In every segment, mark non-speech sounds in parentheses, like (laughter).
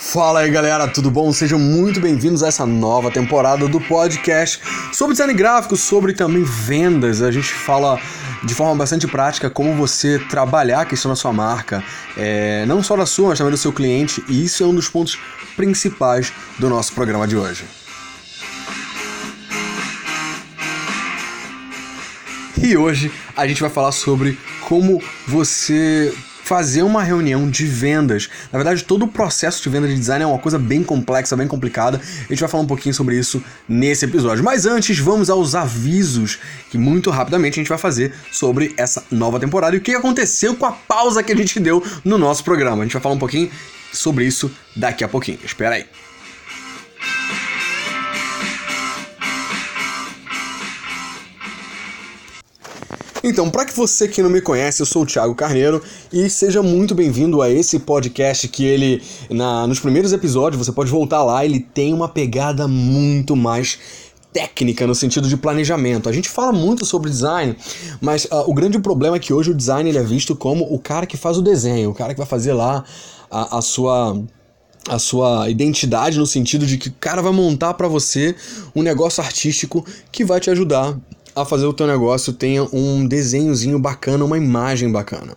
Fala aí galera, tudo bom? Sejam muito bem-vindos a essa nova temporada do podcast sobre design gráfico, sobre também vendas. A gente fala de forma bastante prática como você trabalhar a questão da sua marca, é, não só da sua, mas também do seu cliente, e isso é um dos pontos principais do nosso programa de hoje. E hoje a gente vai falar sobre como você fazer uma reunião de vendas. Na verdade, todo o processo de venda de design é uma coisa bem complexa, bem complicada. A gente vai falar um pouquinho sobre isso nesse episódio. Mas antes, vamos aos avisos que muito rapidamente a gente vai fazer sobre essa nova temporada e o que aconteceu com a pausa que a gente deu no nosso programa. A gente vai falar um pouquinho sobre isso daqui a pouquinho. Espera aí. Então, para que você que não me conhece, eu sou o Thiago Carneiro e seja muito bem-vindo a esse podcast que ele, na, nos primeiros episódios, você pode voltar lá, ele tem uma pegada muito mais técnica no sentido de planejamento. A gente fala muito sobre design, mas uh, o grande problema é que hoje o design ele é visto como o cara que faz o desenho, o cara que vai fazer lá a, a sua a sua identidade no sentido de que o cara vai montar para você um negócio artístico que vai te ajudar a fazer o teu negócio tenha um desenhozinho bacana, uma imagem bacana.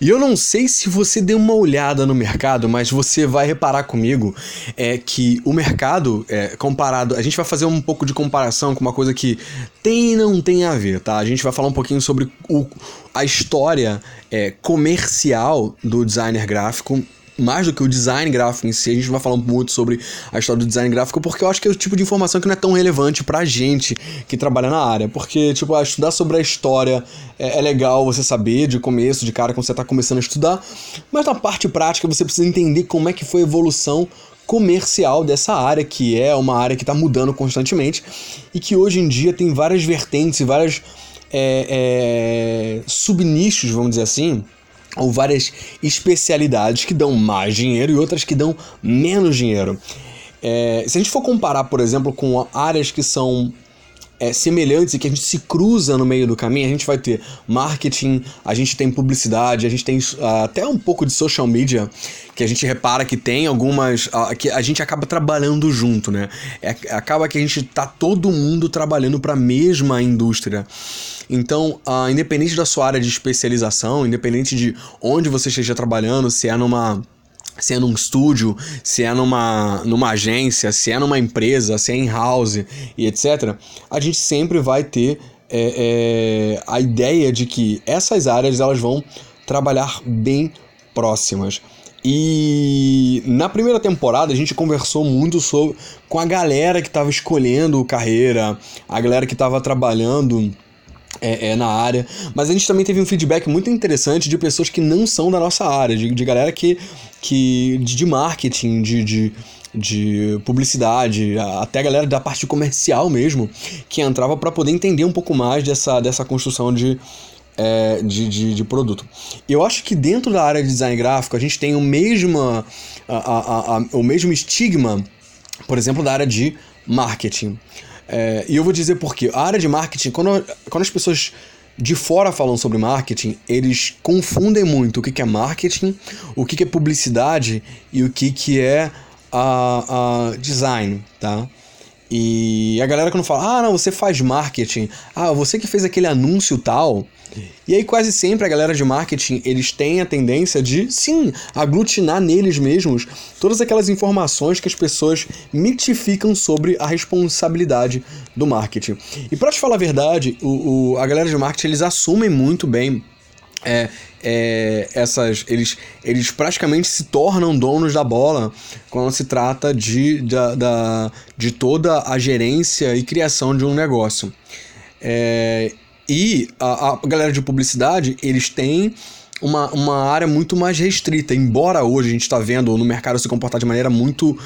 E eu não sei se você deu uma olhada no mercado, mas você vai reparar comigo é que o mercado, é, comparado. A gente vai fazer um pouco de comparação com uma coisa que tem e não tem a ver, tá? A gente vai falar um pouquinho sobre o, a história é, comercial do designer gráfico mais do que o design gráfico em si, a gente vai falar muito sobre a história do design gráfico, porque eu acho que é o tipo de informação que não é tão relevante pra gente que trabalha na área. Porque, tipo, estudar sobre a história é, é legal você saber de começo, de cara, quando você tá começando a estudar, mas na parte prática você precisa entender como é que foi a evolução comercial dessa área, que é uma área que está mudando constantemente e que hoje em dia tem várias vertentes e várias é, é, subnichos, vamos dizer assim, ou várias especialidades que dão mais dinheiro e outras que dão menos dinheiro. É, se a gente for comparar, por exemplo, com áreas que são é, semelhantes e que a gente se cruza no meio do caminho, a gente vai ter marketing, a gente tem publicidade, a gente tem uh, até um pouco de social media, que a gente repara que tem algumas. Uh, que a gente acaba trabalhando junto, né? É, acaba que a gente tá todo mundo trabalhando para a mesma indústria. Então, uh, independente da sua área de especialização, independente de onde você esteja trabalhando, se é numa se é num estúdio, se é numa, numa agência, se é numa empresa, se é em house e etc., a gente sempre vai ter é, é, a ideia de que essas áreas elas vão trabalhar bem próximas. E na primeira temporada a gente conversou muito sobre, com a galera que estava escolhendo carreira, a galera que estava trabalhando é, é, na área. Mas a gente também teve um feedback muito interessante de pessoas que não são da nossa área, de, de galera que. que de, de marketing, de, de, de publicidade, até a galera da parte comercial mesmo, que entrava para poder entender um pouco mais dessa, dessa construção de, é, de, de, de, produto. Eu acho que dentro da área de design gráfico a gente tem o mesmo, a, a, a, o mesmo estigma, por exemplo, da área de marketing. É, e eu vou dizer por quê. A área de marketing, quando, quando as pessoas de fora falam sobre marketing, eles confundem muito o que, que é marketing, o que, que é publicidade e o que, que é a, a design, tá? E a galera quando fala, ah, não, você faz marketing, ah, você que fez aquele anúncio tal, e aí quase sempre a galera de marketing, eles têm a tendência de, sim, aglutinar neles mesmos todas aquelas informações que as pessoas mitificam sobre a responsabilidade do marketing. E para te falar a verdade, o, o, a galera de marketing, eles assumem muito bem é, é, essas eles, eles praticamente se tornam donos da bola quando se trata de, da, da de toda a gerência e criação de um negócio. É, e a, a galera de publicidade, eles têm uma, uma área muito mais restrita, embora hoje a gente está vendo no mercado se comportar de maneira muito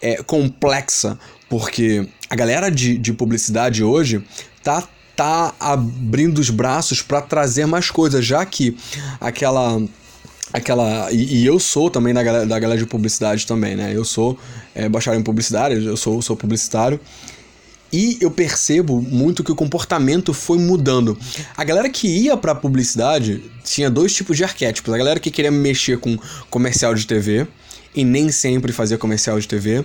é, complexa, porque a galera de, de publicidade hoje tá, tá abrindo os braços para trazer mais coisas, já que aquela aquela e, e, eu sou também da galera, da galera de publicidade também, né? Eu sou é, bacharel em publicidade, eu sou, sou publicitário e eu percebo muito que o comportamento foi mudando. A galera que ia pra publicidade tinha dois tipos de arquétipos. A galera que queria mexer com comercial de TV e nem sempre fazia comercial de TV.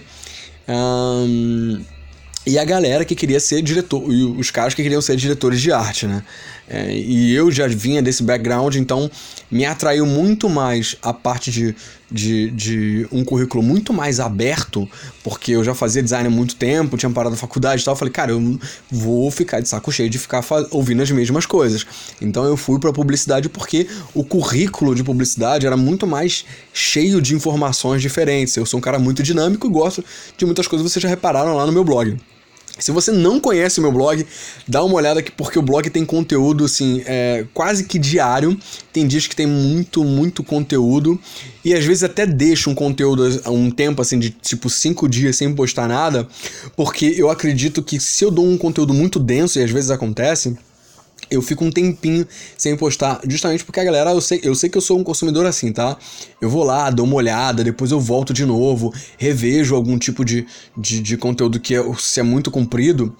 Um, e a galera que queria ser diretor, e os caras que queriam ser diretores de arte, né? É, e eu já vinha desse background, então me atraiu muito mais a parte de, de, de, um currículo muito mais aberto, porque eu já fazia design há muito tempo, tinha parado na faculdade e tal. Eu falei, cara, eu vou ficar de saco cheio de ficar ouvindo as mesmas coisas. Então eu fui para publicidade porque o currículo de publicidade era muito mais cheio de informações diferentes. Eu sou um cara muito dinâmico e gosto de muitas coisas vocês já repararam lá no meu blog. Se você não conhece o meu blog, dá uma olhada aqui porque o blog tem conteúdo assim, é, quase que diário. Tem dias que tem muito, muito conteúdo. E às vezes até deixo um conteúdo um tempo assim de tipo cinco dias sem postar nada. Porque eu acredito que se eu dou um conteúdo muito denso, e às vezes acontece, eu fico um tempinho sem postar, justamente porque a galera, eu sei, eu sei que eu sou um consumidor assim, tá? Eu vou lá, dou uma olhada, depois eu volto de novo, revejo algum tipo de, de, de conteúdo que é, se é muito comprido,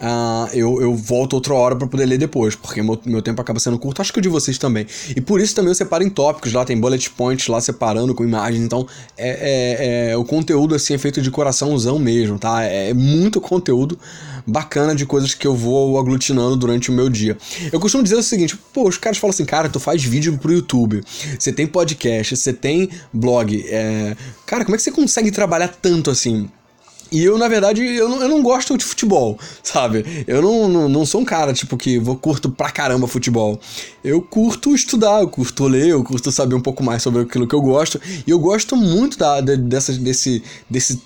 uh, eu, eu volto outra hora para poder ler depois, porque meu, meu tempo acaba sendo curto, acho que o de vocês também. E por isso também eu separo em tópicos, lá tem bullet points lá separando com imagens, então é, é, é o conteúdo assim é feito de coraçãozão mesmo, tá? É, é muito conteúdo bacana de coisas que eu vou aglutinando durante o meu dia. Eu costumo dizer o seguinte, pô, os caras falam assim, cara, tu faz vídeo pro YouTube, você tem podcast, você tem blog, é... cara, como é que você consegue trabalhar tanto assim? E eu, na verdade, eu não, eu não gosto de futebol, sabe? Eu não, não, não sou um cara, tipo, que vou curto pra caramba futebol. Eu curto estudar, eu curto ler, eu curto saber um pouco mais sobre aquilo que eu gosto. E eu gosto muito da, dessa, desse, desse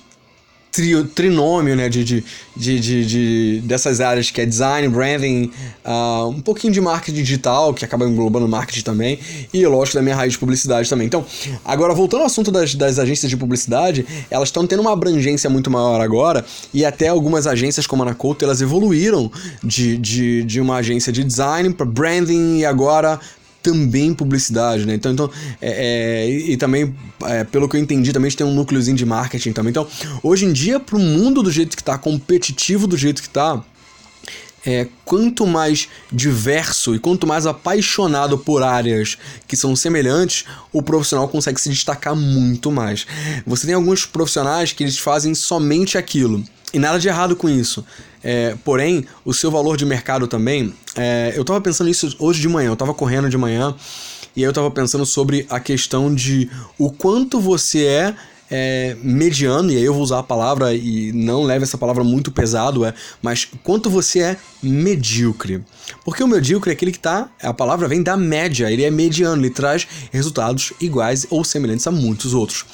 tri, trinômio né, de, de, de, de, dessas áreas que é design, branding, uh, um pouquinho de marketing digital, que acaba englobando marketing também, e lógico da minha raiz de publicidade também. Então, agora voltando ao assunto das, das agências de publicidade, elas estão tendo uma abrangência muito maior agora, e até algumas agências como a Anacoto, elas evoluíram de, de, de uma agência de design para branding e agora também publicidade, né? Então, então é, é, e, também, é, pelo que eu entendi, também tem um núcleozinho de marketing também. Então, hoje em dia, para o mundo do jeito que está, competitivo do jeito que está, é, quanto mais diverso e quanto mais apaixonado por áreas que são semelhantes, o profissional consegue se destacar muito mais. Você tem alguns profissionais que eles fazem somente aquilo. E nada de errado com isso. É, porém, o seu valor de mercado também. É, eu estava pensando isso hoje de manhã, eu estava correndo de manhã e aí eu estava pensando sobre a questão de o quanto você é, é, mediano, e aí eu vou usar a palavra e não leve essa palavra muito pesado, é, mas quanto você é medíocre. Porque o medíocre é aquele que tá, a palavra vem da média, ele é mediano, ele traz resultados iguais ou semelhantes a muitos outros.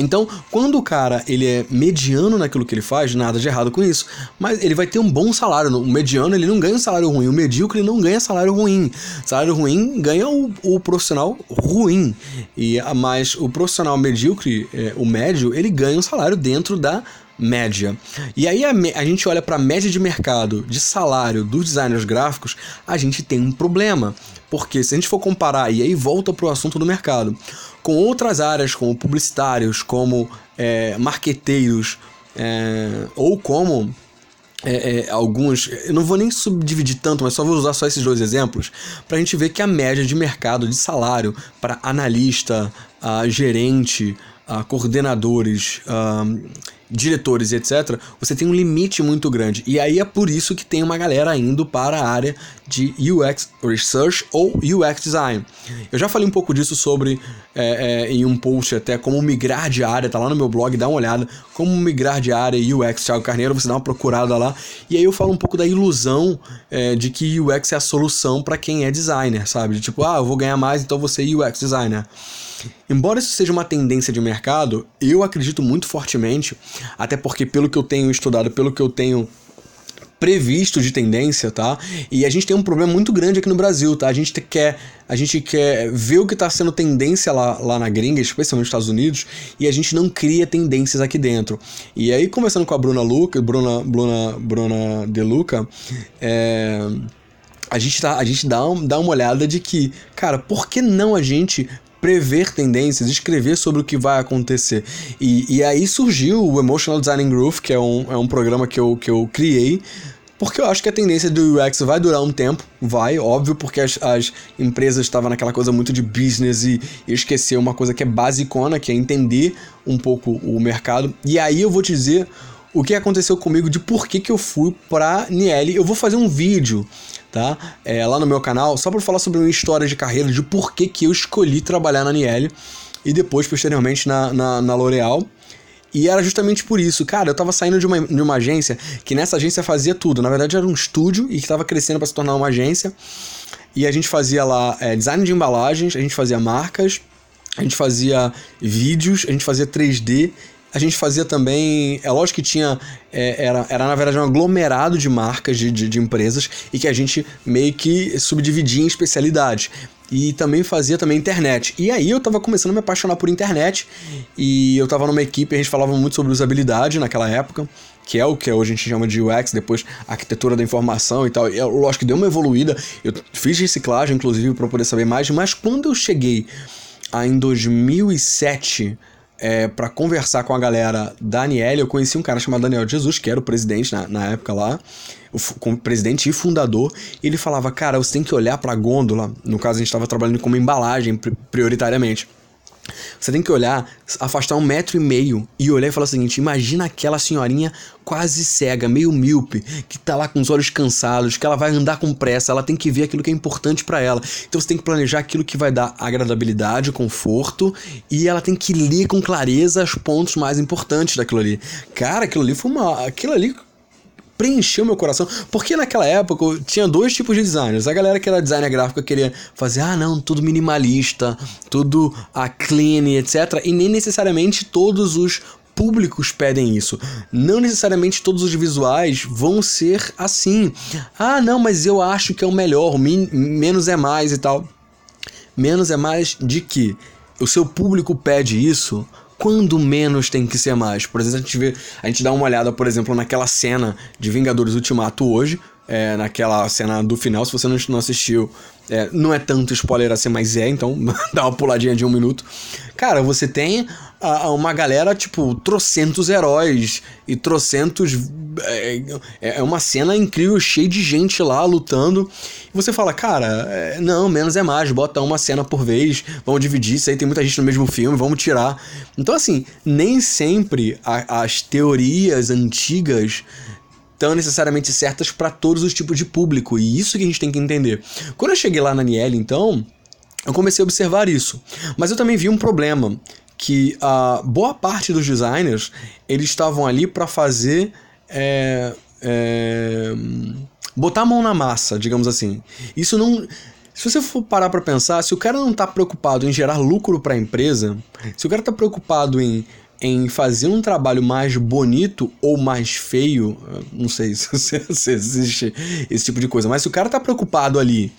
Então, quando o cara ele é mediano naquilo que ele faz, nada de errado com isso, mas ele vai ter um bom salário. O mediano ele não ganha um salário ruim, o medíocre ele não ganha salário ruim. Salário ruim ganha o, o profissional ruim. E mas o profissional medíocre, é, o médio, ele ganha um salário dentro da média. E aí a, a gente olha para a média de mercado de salário dos designers gráficos, a gente tem um problema. Porque se a gente for comparar, e aí volta para o assunto do mercado, com outras áreas como publicitários, como é, marqueteiros, é, ou como é, é, alguns. Eu não vou nem subdividir tanto, mas só vou usar só esses dois exemplos para a gente ver que a média de mercado de salário para analista, gerente, uh, coordenadores, uh, diretores etc., você tem um limite muito grande. E aí é por isso que tem uma galera indo para a área de UX Research ou UX Design. Eu já falei um pouco disso sobre é, é, em um post até como migrar de área, tá lá no meu blog, dá uma olhada, como migrar de área UX Thiago Carneiro, você dá uma procurada lá. E aí eu falo um pouco da ilusão é, de que UX é a solução para quem é designer, sabe? De tipo, ah, eu vou ganhar mais, então ser UX designer. Embora isso seja uma tendência de mercado, eu acredito muito fortemente, até porque pelo que eu tenho estudado, pelo que eu tenho previsto de tendência, tá? E a gente tem um problema muito grande aqui no Brasil, tá? A gente quer, a gente quer ver o que está sendo tendência lá, lá na gringa, especialmente nos Estados Unidos, e a gente não cria tendências aqui dentro. E aí, conversando com a Bruna Luca, Bruna, Bruna, Bruna De Luca, é, a gente, tá, a gente dá, dá uma olhada de que, cara, por que não a gente prever tendências, escrever sobre o que vai acontecer. E, e aí surgiu o Emotional Design Groove, que é um, é um programa que eu, que eu criei porque eu acho que a tendência do UX vai durar um tempo, vai, óbvio, porque as, as empresas estavam naquela coisa muito de business e, e esquecer uma coisa que é basicona, que é entender um pouco o mercado. E aí eu vou te dizer o que aconteceu comigo de por que, que eu fui pra Niel. Eu vou fazer um vídeo, tá? É, lá no meu canal, só para falar sobre uma história de carreira, de por que, que eu escolhi trabalhar na Niel e depois, posteriormente, na, na, na L'Oréal. E era justamente por isso, cara, eu tava saindo de uma, de uma agência que nessa agência fazia tudo. Na verdade, era um estúdio e que tava crescendo para se tornar uma agência. E a gente fazia lá é, design de embalagens, a gente fazia marcas, a gente fazia vídeos, a gente fazia 3D a gente fazia também. É lógico que tinha. É, era, era, na verdade, um aglomerado de marcas, de, de, de, empresas, e que a gente meio que subdividia em especialidades. E também fazia também internet. E aí eu tava começando a me apaixonar por internet. E eu tava numa equipe, a gente falava muito sobre usabilidade naquela época, que é o que hoje a gente chama de UX, depois arquitetura da informação e tal. E lógico que deu uma evoluída. Eu fiz reciclagem, inclusive, para poder saber mais. Mas quando eu cheguei em 2007 é, para conversar com a galera da Aniel, eu conheci um cara chamado Daniel Jesus, que era o presidente na, na época lá, o, presidente e fundador, e ele falava, cara, você tem que olhar para a gôndola, no caso a gente estava trabalhando como embalagem prioritariamente, você tem que olhar, afastar um metro e meio e olhar e falar o seguinte: imagina aquela senhorinha quase cega, meio míope, que tá lá com os olhos cansados, que ela vai andar com pressa, ela tem que ver aquilo que é importante para ela. Então você tem que planejar aquilo que vai dar agradabilidade, conforto, e ela tem que ler com clareza os pontos mais importantes daquilo ali. Cara, aquilo ali foi uma. Aquilo ali preencheu meu coração. Porque naquela época tinha dois tipos de designers. A galera que era designer gráfico queria fazer, ah, não, tudo minimalista, tudo a clean, etc. E nem necessariamente todos os públicos pedem isso. Não necessariamente todos os visuais vão ser assim. Ah, não, mas eu acho que é o melhor, menos é mais e tal. Menos é mais de que o seu público pede isso quando menos tem que ser mais. Por exemplo, a gente vê, a gente dá uma olhada, por exemplo, naquela cena de Vingadores Ultimato hoje, é, naquela cena do final, se você não assistiu, é, não é tanto spoiler assim, mas é, então (laughs) dá uma puladinha de um minuto. Cara, você tem a, uma galera, tipo, trocentos heróis e trocentos. É, é, é uma cena incrível, cheia de gente lá lutando. E você fala, cara, é, não, menos é mais, bota uma cena por vez, vamos dividir isso aí, tem muita gente no mesmo filme, vamos tirar. Então, assim, nem sempre a, as teorias antigas tão necessariamente certas para todos os tipos de público, e isso que a gente tem que entender. Quando eu cheguei lá na Niel, então, eu comecei a observar isso. Mas eu também vi um problema, que a boa parte dos designers eles estavam ali para fazer é, é, botar a mão na massa, digamos assim. Isso não se você for parar para pensar, se o cara não está preocupado em gerar lucro para a empresa, se o cara está preocupado em, em fazer um trabalho mais bonito ou mais feio, não sei (laughs) se, se, existe esse tipo de coisa, mas se o cara está preocupado ali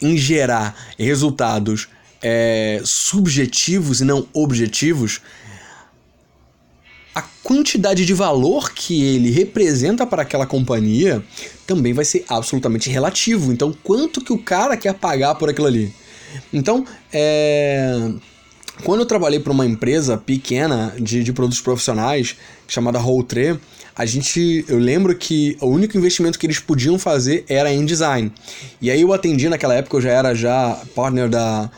em gerar resultados é, subjetivos e não objetivos, a quantidade de valor que ele representa para aquela companhia também vai ser absolutamente relativo. Então, quanto que o cara quer pagar por aquilo ali? Então, é... quando eu trabalhei para uma empresa pequena de, de produtos profissionais chamada Routre, a gente, eu lembro que o único investimento que eles podiam fazer era em design. E aí eu atendi naquela época, eu já era já partner da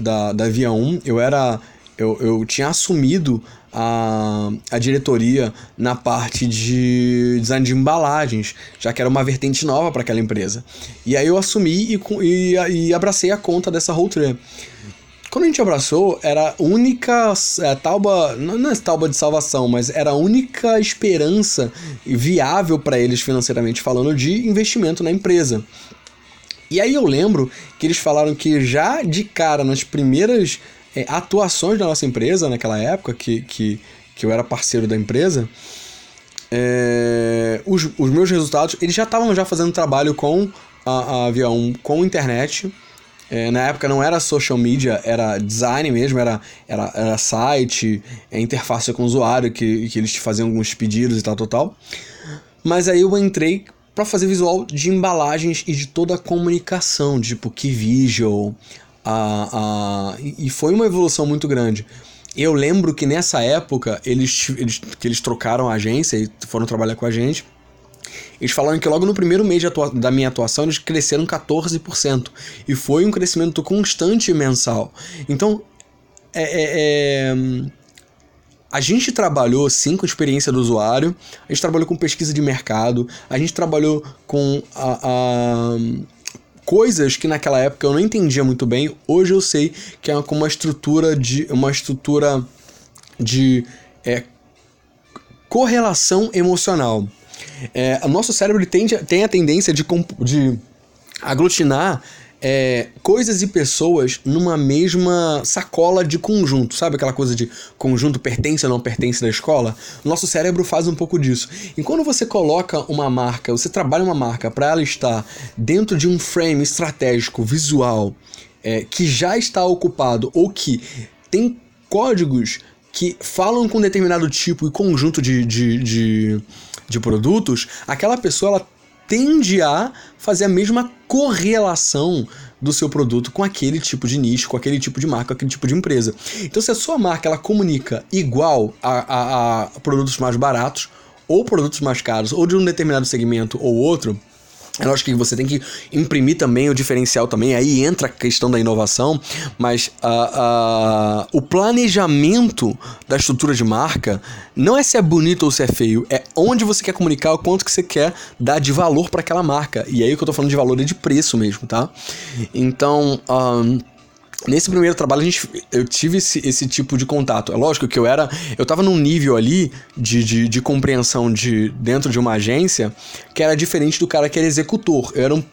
da, da Via 1, eu era. Eu, eu tinha assumido a, a diretoria na parte de design de embalagens, já que era uma vertente nova para aquela empresa. E aí eu assumi e, e, e abracei a conta dessa Rolltree. Quando a gente abraçou, era a única é, não é de salvação, mas era a única esperança viável para eles financeiramente falando de investimento na empresa. E aí eu lembro que eles falaram que já de cara, nas primeiras é, atuações da nossa empresa, naquela época que, que, que eu era parceiro da empresa, é, os, os meus resultados, eles já estavam já fazendo trabalho com a, a Avião, com internet. É, na época não era social media, era design mesmo, era, era, era site, é, interface com o usuário, que, que eles faziam alguns pedidos e tal, tal, tal. Mas aí eu entrei para fazer visual de embalagens e de toda a comunicação, tipo que visual, a, a, e foi uma evolução muito grande. Eu lembro que nessa época eles, eles, que eles trocaram a agência e foram trabalhar com a gente. Eles falaram que logo no primeiro mês da minha atuação eles cresceram 14%. E foi um crescimento constante mensal. Então, é, é, é, a gente trabalhou sim com experiência do usuário, a gente trabalhou com pesquisa de mercado, a gente trabalhou com a, a coisas que naquela época eu não entendia muito bem. Hoje eu sei que é uma estrutura de uma estrutura de é, correlação emocional. É, o nosso cérebro tem, tem a tendência de, de aglutinar é, coisas e pessoas numa mesma sacola de conjunto, sabe aquela coisa de conjunto pertence ou não pertence da escola? Nosso cérebro faz um pouco disso. E quando você coloca uma marca, você trabalha uma marca para ela estar dentro de um frame estratégico, visual, é, que já está ocupado ou que tem códigos que falam com determinado tipo e conjunto de, de, de, de produtos, aquela pessoa ela tende a fazer a mesma correlação do seu produto com aquele tipo de nicho, com aquele tipo de marca, com aquele tipo de empresa. Então, se a sua marca ela comunica igual a, a, a produtos mais baratos, ou produtos mais caros, ou de um determinado segmento ou outro, é lógico que você tem que imprimir também o diferencial também, aí entra a questão da inovação, mas uh, uh, o planejamento da estrutura de marca não é se é bonito ou se é feio, é onde você quer comunicar, o quanto que você quer dar de valor para aquela marca. E aí o que eu tô falando de valor é de preço mesmo, tá? Então, um, Nesse primeiro trabalho, a gente, eu tive esse, esse tipo de contato. É lógico que eu era. Eu tava num nível ali de, de, de compreensão de dentro de uma agência que era diferente do cara que era executor. Eu era um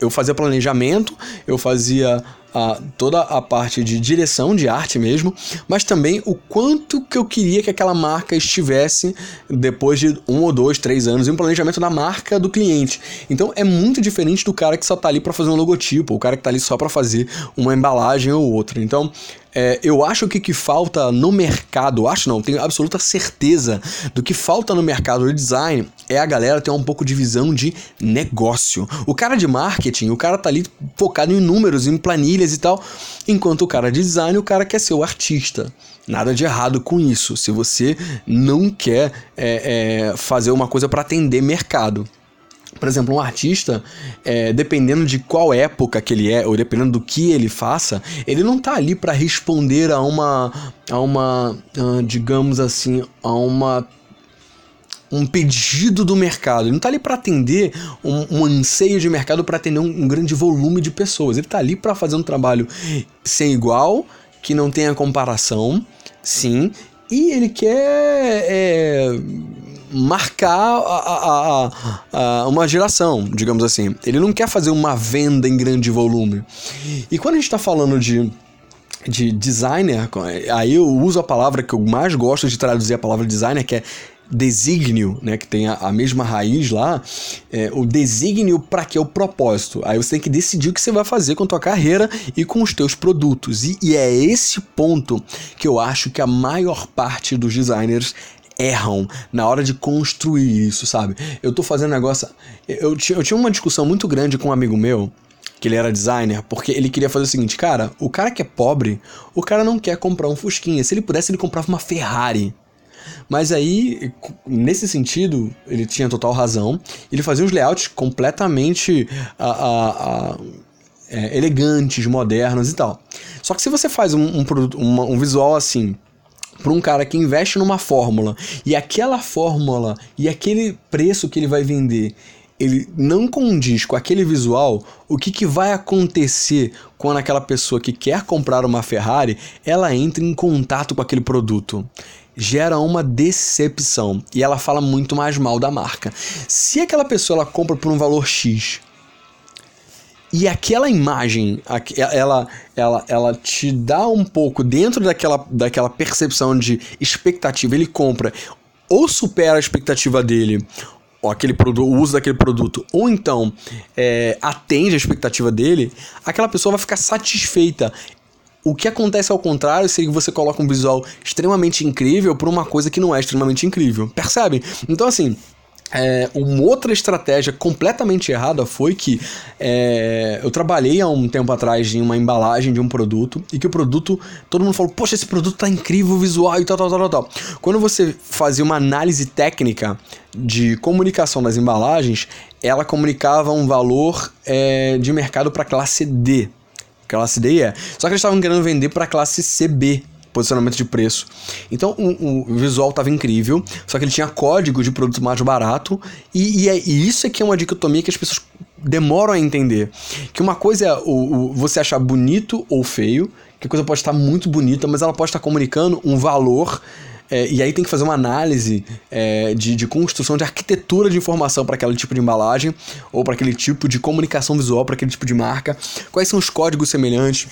eu fazia planejamento, eu fazia a, toda a parte de direção de arte mesmo, mas também o quanto que eu queria que aquela marca estivesse depois de um ou dois, três anos, em um planejamento da marca do cliente. Então é muito diferente do cara que só tá ali para fazer um logotipo, o cara que tá ali só para fazer uma embalagem ou outra. Então é, eu acho que o que falta no mercado, acho não, tenho absoluta certeza do que falta no mercado de design é a galera ter um pouco de visão de negócio. O cara de marketing, o cara tá ali focado em números, em planilhas e tal, enquanto o cara de design, o cara quer ser o artista. Nada de errado com isso, se você não quer é, é, fazer uma coisa para atender mercado. Por exemplo, um artista, é, dependendo de qual época que ele é, ou dependendo do que ele faça, ele não tá ali para responder a uma, a uma, uh, digamos assim, a uma um pedido do mercado. Ele não está ali para atender um, um, anseio de mercado para atender um, um, grande volume de pessoas. Ele está ali para fazer um trabalho sem igual, que não tenha comparação, sim, e ele quer é, marcar a, a, a, uma geração, digamos assim. Ele não quer fazer uma venda em grande volume. E quando a gente está falando de de designer, aí eu uso a palavra que eu mais gosto de traduzir a palavra designer, que é desígnio, né, que tem a, a mesma raiz lá, é, o desígnio para que é o propósito. Aí você tem que decidir o que você vai fazer com a tua carreira e com os teus produtos. E, e é esse ponto que eu acho que a maior parte dos designers erram na hora de construir isso, sabe? Eu tô fazendo negócio. Eu, eu tinha uma discussão muito grande com um amigo meu, que ele era designer, porque ele queria fazer o seguinte, cara, o cara que é pobre, o cara não quer comprar um Fusquinha. Se ele pudesse, ele comprava uma Ferrari. Mas aí, nesse sentido, ele tinha total razão. Ele fazia uns layouts completamente é, elegantes, modernos e tal. Só que se você faz um, um, um, um visual assim, para um cara que investe numa fórmula e aquela fórmula e aquele preço que ele vai vender ele não condiz com aquele visual, o que, que vai acontecer quando aquela pessoa que quer comprar uma Ferrari, ela entra em contato com aquele produto? Gera uma decepção e ela fala muito mais mal da marca. Se aquela pessoa ela compra por um valor X e aquela imagem, ela, ela, ela te dá um pouco dentro daquela, daquela percepção de expectativa. Ele compra ou supera a expectativa dele, ou aquele produto, o uso daquele produto, ou então é, atende a expectativa dele, aquela pessoa vai ficar satisfeita. O que acontece ao contrário se você coloca um visual extremamente incrível por uma coisa que não é extremamente incrível. Percebe? Então, assim, é, uma outra estratégia completamente errada foi que é, eu trabalhei há um tempo atrás em uma embalagem de um produto e que o produto, todo mundo falou, poxa, esse produto tá incrível, visual e tal, tal, tal, tal. Quando você fazia uma análise técnica de comunicação das embalagens, ela comunicava um valor é, de mercado para classe D. Classe D é. Só que eles estavam querendo vender para classe CB, posicionamento de preço. Então o, o visual estava incrível, só que ele tinha código de produto mais barato, e, e, é, e, isso aqui é uma dicotomia que as pessoas demoram a entender. Que uma coisa é o, o você achar bonito ou feio, que a coisa pode estar muito bonita, mas ela pode estar comunicando um valor. É, e aí tem que fazer uma análise é, de, de construção de arquitetura de informação para aquele tipo de embalagem ou para aquele tipo de comunicação visual, para aquele tipo de marca. Quais são os códigos semelhantes?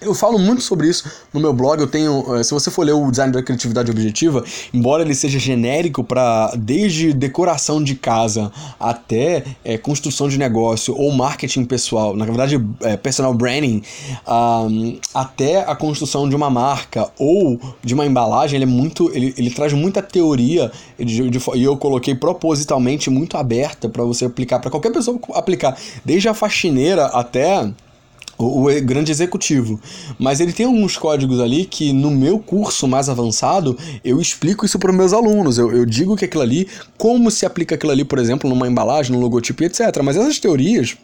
Eu falo muito sobre isso no meu blog. Eu tenho, eh, se você for ler o design da criatividade objetiva, embora ele seja genérico para desde decoração de casa até é, construção de negócio ou marketing pessoal, na verdade é, personal branding, um, até a construção de uma marca ou de uma embalagem, ele é muito, ele, ele traz muita teoria e eu coloquei propositalmente muito aberta para você aplicar para qualquer pessoa aplicar, desde a faxineira até o, o, grande executivo. Mas ele tem alguns códigos ali que no meu curso mais avançado eu explico isso para os meus alunos. Eu, eu digo que aquilo ali, como se aplica aquilo ali, por exemplo, numa embalagem, num logotipo e etc. Mas essas teorias.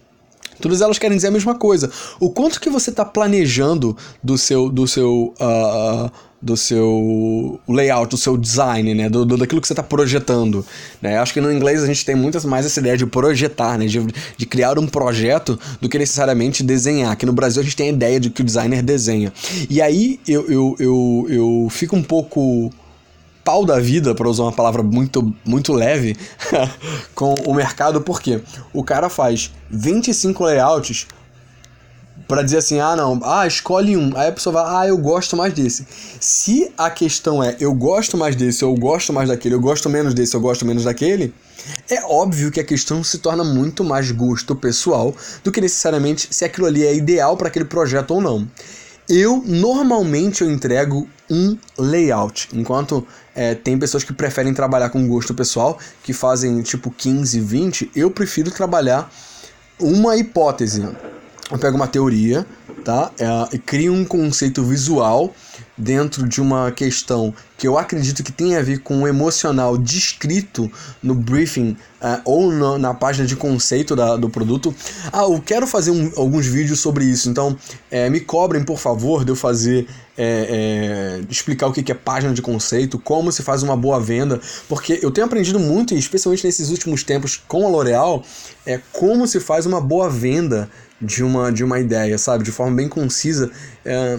Todas elas querem dizer a mesma coisa. O quanto que você está planejando do seu, do seu uh, do seu layout, do seu design, né? Do, do daquilo que você está projetando. Né? Acho que no inglês a gente tem muitas mais essa ideia de projetar, né? De, de criar um projeto do que necessariamente desenhar. Aqui no Brasil a gente tem a ideia de que o designer desenha. E aí eu, eu, eu, eu fico um pouco pau da vida, para usar uma palavra muito, muito leve, (laughs) com o mercado, porque o cara faz 25 layouts para dizer assim, ah não, ah, escolhe um. Aí a pessoa vai, ah, eu gosto mais desse. Se a questão é eu gosto mais desse, eu gosto mais daquele, eu gosto menos desse, eu gosto menos daquele, é óbvio que a questão se torna muito mais gosto pessoal do que necessariamente se aquilo ali é ideal para aquele projeto ou não. Eu normalmente eu entrego um layout, enquanto é, tem pessoas que preferem trabalhar com gosto pessoal, que fazem tipo 15, 20, eu prefiro trabalhar uma hipótese eu pego uma teoria, tá? É, e crio um conceito visual dentro de uma questão que eu acredito que tem a ver com o emocional descrito no briefing uh, ou na página de conceito da, do produto. Ah, eu quero fazer um, alguns vídeos sobre isso, então é, me cobrem, por favor, de eu fazer. É, é, explicar o que é página de conceito, como se faz uma boa venda, porque eu tenho aprendido muito, especialmente nesses últimos tempos com a L'Oréal, é como se faz uma boa venda de uma, de uma ideia, sabe? De forma bem concisa. É,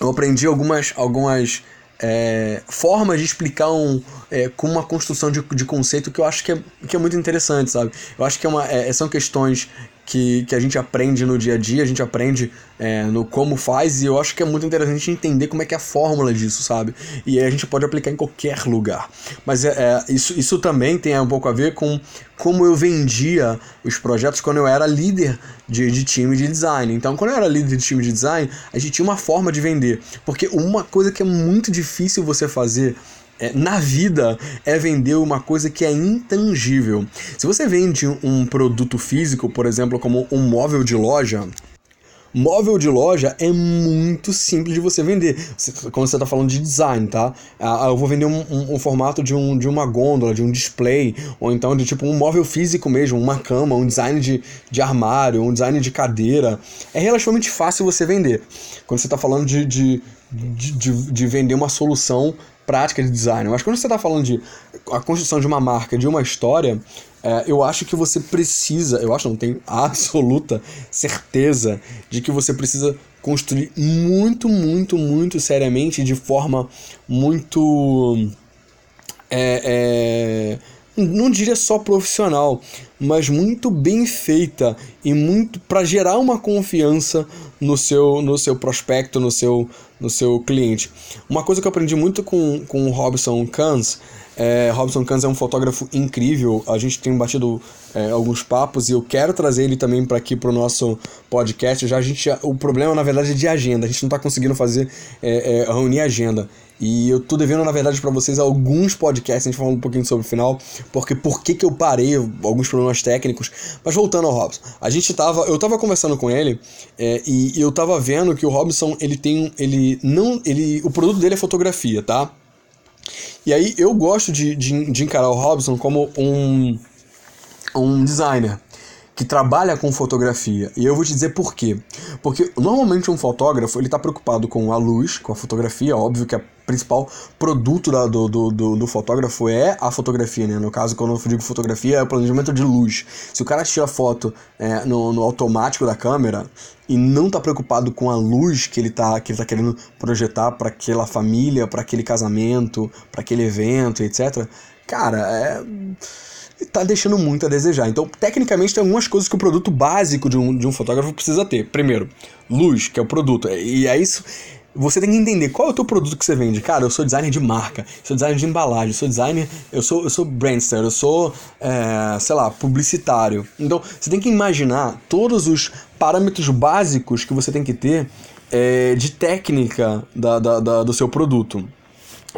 eu aprendi algumas, algumas é, formas de explicar um, é, com uma construção de, de conceito que eu acho que é, que é muito interessante, sabe? Eu acho que é uma, é, são questões que, que a gente aprende no dia a dia, a gente aprende é, no como faz, e eu acho que é muito interessante entender como é que é a fórmula disso, sabe? E aí a gente pode aplicar em qualquer lugar. Mas é, é, isso, isso também tem um pouco a ver com como eu vendia os projetos quando eu era líder de, de time de design. Então, quando eu era líder de time de design, a gente tinha uma forma de vender. Porque uma coisa que é muito difícil você fazer na vida é vender uma coisa que é intangível. Se você vende um produto físico, por exemplo, como um móvel de loja, Móvel de loja é muito simples de você vender. Quando você está falando de design, tá? Ah, eu vou vender um, um, um, formato de, um, de uma gôndola, de um display, ou então de tipo um móvel físico mesmo, uma cama, um design de, de armário, um design de cadeira. É relativamente fácil você vender. Quando você está falando de, de, de, de vender uma solução prática de design. Mas quando você está falando de a construção de uma marca, de uma história, é, eu acho que você precisa, eu acho, não tenho (laughs) absoluta certeza de que você precisa construir muito, muito, muito seriamente, de forma muito. É, é, não diria só profissional, mas muito bem feita e muito para gerar uma confiança no seu, no seu prospecto, no seu, no seu cliente. Uma coisa que eu aprendi muito com, com o Robson Cans é, Robson Cans é um fotógrafo incrível. A gente tem batido é, alguns papos e eu quero trazer ele também para aqui para o nosso podcast. Já a gente, o problema na verdade é de agenda. A gente não está conseguindo fazer é, é, reunir agenda. E eu tô devendo, na verdade, para vocês alguns podcasts, a gente falando um pouquinho sobre o final, porque por que que eu parei, alguns problemas técnicos. Mas voltando ao Robson, a gente tava, eu tava conversando com ele é, e eu tava vendo que o Robson, ele tem, ele não, ele, o produto dele é fotografia, tá? E aí eu gosto de, de, de encarar o Robson como um, um designer que trabalha com fotografia. E eu vou te dizer por quê. Porque normalmente um fotógrafo ele está preocupado com a luz, com a fotografia, óbvio que o principal produto da, do, do, do, do, fotógrafo é a fotografia, né? No caso, quando eu digo fotografia, é o planejamento de luz. Se o cara tira foto é, no, no automático da câmera e não está preocupado com a luz que ele está que ele tá querendo projetar para aquela família, para aquele casamento, para aquele evento, etc. Cara, é tá deixando muito a desejar. Então, tecnicamente, tem algumas coisas que o produto básico de um, de um fotógrafo precisa ter. Primeiro, luz, que é o produto. E é isso. Você tem que entender qual é o teu produto que você vende. Cara, eu sou designer de marca, sou designer de embalagem, sou designer, eu sou, eu sou brandster, eu sou, é, sei lá, publicitário. Então, você tem que imaginar todos os parâmetros básicos que você tem que ter é, de técnica da, da, da, do seu produto.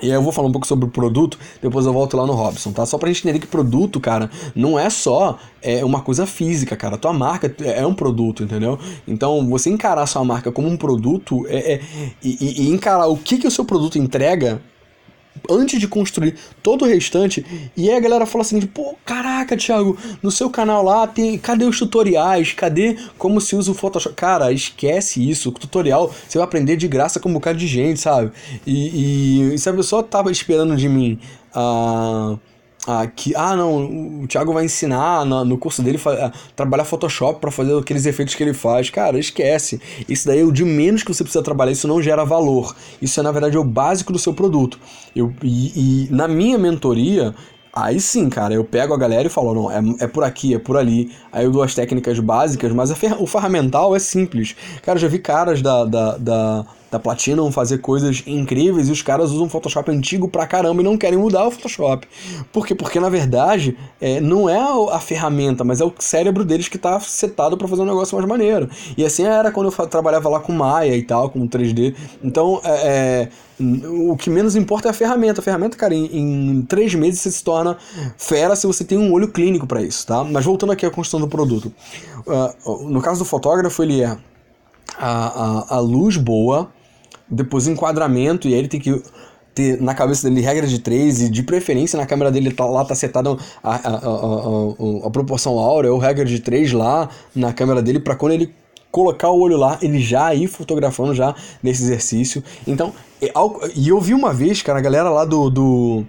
E aí eu vou falar um pouco sobre o produto, depois eu volto lá no Robson, tá? Só pra gente entender que produto, cara, não é só é uma coisa física, cara. Tua marca é um produto, entendeu? Então, você encarar sua marca como um produto é, é e, e, encarar o que, que o seu produto entrega antes de construir todo o restante. E aí a galera fala assim, pô, caraca, Thiago, no seu canal lá tem. Cadê os tutoriais? Cadê como se usa o Photoshop? Cara, esquece isso. O tutorial você vai aprender de graça com um bocado de gente, sabe? E, e se a pessoa tava esperando de mim. Uh, ah, que, ah, não, o Thiago vai ensinar no, no curso dele trabalhar Photoshop para fazer aqueles efeitos que ele faz. Cara, esquece. Isso daí é o de menos que você precisa trabalhar, isso não gera valor. Isso é, na verdade, o básico do seu produto. Eu, e, e na minha mentoria, Aí sim, cara, eu pego a galera e falo, não, é, é por aqui, é por ali. Aí eu dou as técnicas básicas, mas a, o ferramental é simples. Cara, eu já vi caras da, da, da da Platinum fazer coisas incríveis e os caras usam Photoshop antigo pra caramba e não querem mudar o Photoshop. Por quê? Porque na verdade é, não é a, ferramenta, mas é o cérebro deles que tá setado para fazer um negócio mais maneiro. E assim era quando eu trabalhava lá com Maya e tal, com 3D. Então, é, é, o que menos importa é a ferramenta. A ferramenta, cara, em, em três meses você se torna fera se você tem um olho clínico para isso, tá? Mas voltando aqui à construção do produto. Uh, no caso do fotógrafo, ele é a, a, a luz boa, depois enquadramento, e aí ele tem que ter na cabeça dele regra de três e de preferência na câmera dele tá, lá tá setada a, a, a, a, proporção áurea ou regra de três lá na câmera dele para quando ele colocar o olho lá, ele já ir fotografando já nesse exercício. Então, e eu vi uma vez, cara, a galera lá do, do,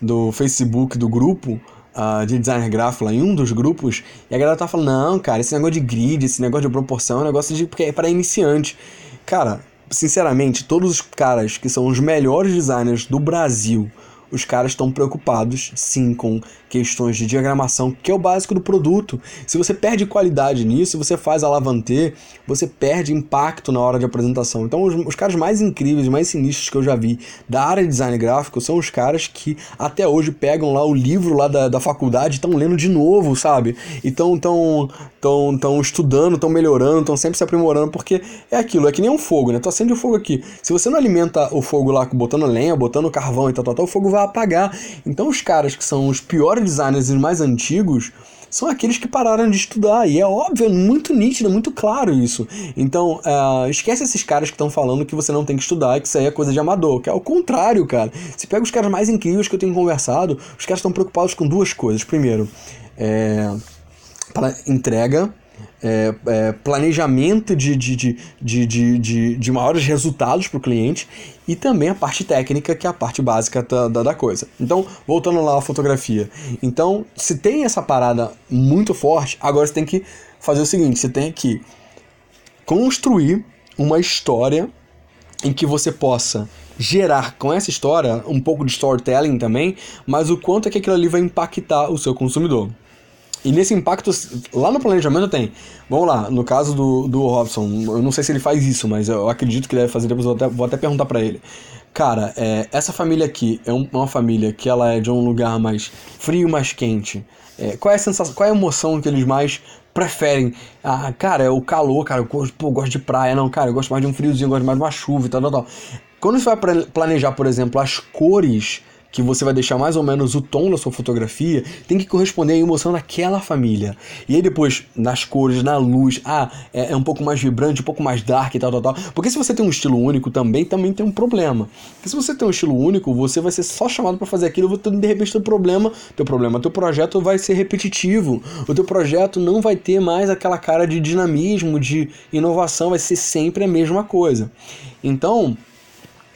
do Facebook, do grupo, Uh, de designer gráfico lá em um dos grupos, e a galera tá falando, não, cara, esse negócio de grid, esse negócio de proporção é um negócio de, porque é para iniciante. Cara, sinceramente, todos os caras que são os melhores designers do Brasil, os caras estão preocupados sim com questões de diagramação, que é o básico do produto. Se você perde qualidade nisso, você faz alavanter, você perde impacto na hora de apresentação. Então, os, os caras mais incríveis, mais sinistros que eu já vi da área de design gráfico são os caras que até hoje pegam lá o livro lá da, da faculdade e estão lendo de novo, sabe? E estão tão, tão, tão estudando, estão melhorando, estão sempre se aprimorando, porque é aquilo, é que nem um fogo, né? Tu acende o fogo aqui. Se você não alimenta o fogo lá botando lenha, botando carvão e tal, tal, tal, o fogo vai apagar. Então, os caras que são os piores designers mais antigos são aqueles que pararam de estudar. E é óbvio, é muito nítido, é muito claro isso. Então, uh, esquece esses caras que estão falando que você não tem que estudar e que isso aí é coisa de amador. Que é o contrário, cara. Se pega os caras mais incríveis que eu tenho conversado, os caras estão preocupados com duas coisas. Primeiro, é, para entrega é, é, planejamento de, de, de, de, de, de, maiores resultados para o cliente e também a parte técnica, que é a parte básica da, da, coisa. Então, voltando lá à fotografia. Então, se tem essa parada muito forte, agora você tem que fazer o seguinte: você tem que construir uma história em que você possa gerar com essa história um pouco de storytelling também, mas o quanto é que aquilo ali vai impactar o seu consumidor. E nesse impacto, lá no planejamento tem. Vamos lá, no caso do, do Robson, eu não sei se ele faz isso, mas eu acredito que deve fazer, depois eu até, vou até perguntar para ele. Cara, é, essa família aqui é um, uma família que ela é de um lugar mais frio, mais quente. É, qual é a sensação, qual é a emoção que eles mais preferem? Ah, cara, é o calor, cara, eu gosto, pô, eu gosto de praia, não, cara, eu gosto mais de um friozinho, eu gosto mais de uma chuva e tal, tal, tal quando você vai planejar, por exemplo, as cores que você vai deixar mais ou menos o tom da sua fotografia, tem que corresponder à emoção daquela família. E aí depois, nas cores, na luz, ah, é, é, um pouco mais vibrante, um pouco mais dark e tal, tal, tal. Porque se você tem um estilo único também, também tem um problema. Porque se você tem um estilo único, você vai ser só chamado para fazer aquilo, de repente teu problema, teu problema, teu projeto vai ser repetitivo. O teu projeto não vai ter mais aquela cara de dinamismo, de inovação, vai ser sempre a mesma coisa. Então,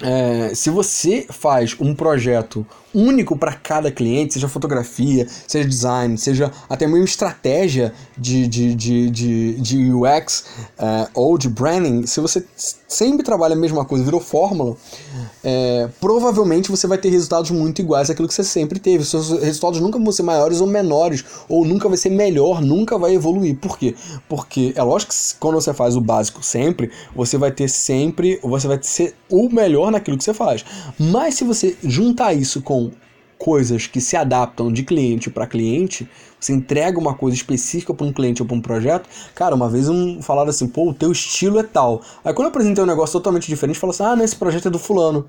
é, se você faz um projeto único para cada cliente, seja fotografia, seja design, seja até mesmo estratégia de, de, de, de, de UX é, ou de branding, se você sempre trabalha a mesma coisa, virou fórmula, é, provavelmente você vai ter resultados muito iguais àquilo que você sempre teve. Seus resultados nunca vão ser maiores ou menores, ou nunca vai ser melhor, nunca vai evoluir. Por quê? Porque é lógico que quando você faz o básico sempre, você vai ter sempre, você vai ser o melhor naquilo que você faz. Mas se você juntar isso com coisas que se adaptam de cliente para cliente, você entrega uma coisa específica para um cliente ou para um projeto. Cara, uma vez um falaram assim, pô, o teu estilo é tal. Aí quando eu apresentei um negócio totalmente diferente, falou assim: "Ah, não, esse projeto é do fulano".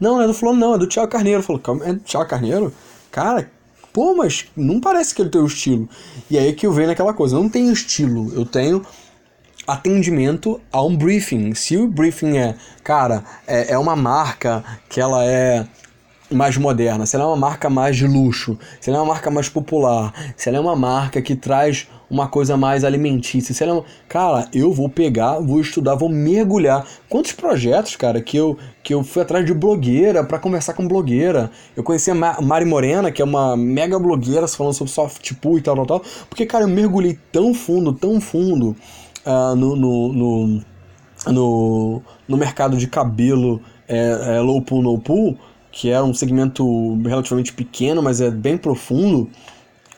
Não, não é do fulano não, é do Thiago Carneiro. Falou: "É do Thiago Carneiro?". Cara, pô, mas não parece que é o teu estilo. E aí que eu venho naquela coisa, eu não tenho estilo, eu tenho atendimento a um briefing. Se o briefing é, cara, é, é uma marca que ela é mais moderna, se ela é uma marca mais de luxo, se ela é uma marca mais popular, se ela é uma marca que traz uma coisa mais alimentícia, se ela é uma... Cara, eu vou pegar, vou estudar, vou mergulhar. Quantos projetos, cara, que eu, que eu fui atrás de blogueira para conversar com blogueira. Eu conheci a Mari Morena, que é uma mega blogueira falando sobre soft pool e tal, tal, tal. Porque, cara, eu mergulhei tão fundo, tão fundo uh, no, no, no, no, no mercado de cabelo é, é, low pool, no pool, que é um segmento relativamente pequeno, mas é bem profundo.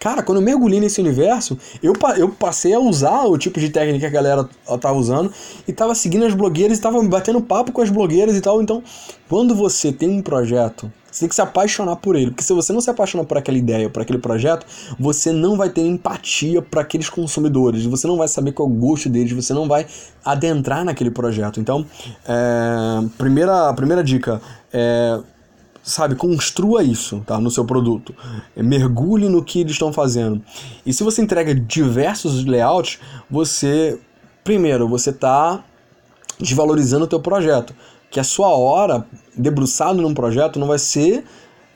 Cara, quando eu mergulhei nesse universo, eu, eu passei a usar o tipo de técnica que a galera tava usando e tava seguindo as blogueiras e tava batendo papo com as blogueiras e tal. Então, quando você tem um projeto, você tem que se apaixonar por ele. Porque se você não se apaixonar por aquela ideia, por aquele projeto, você não vai ter empatia para aqueles consumidores. Você não vai saber qual é o gosto deles, você não vai adentrar naquele projeto. Então, é, primeira, primeira dica é sabe, construa isso, tá, no seu produto. Mergulhe no que eles estão fazendo. E se você entrega diversos layouts, você primeiro, você está desvalorizando o teu projeto, que a sua hora debruçado num projeto não vai ser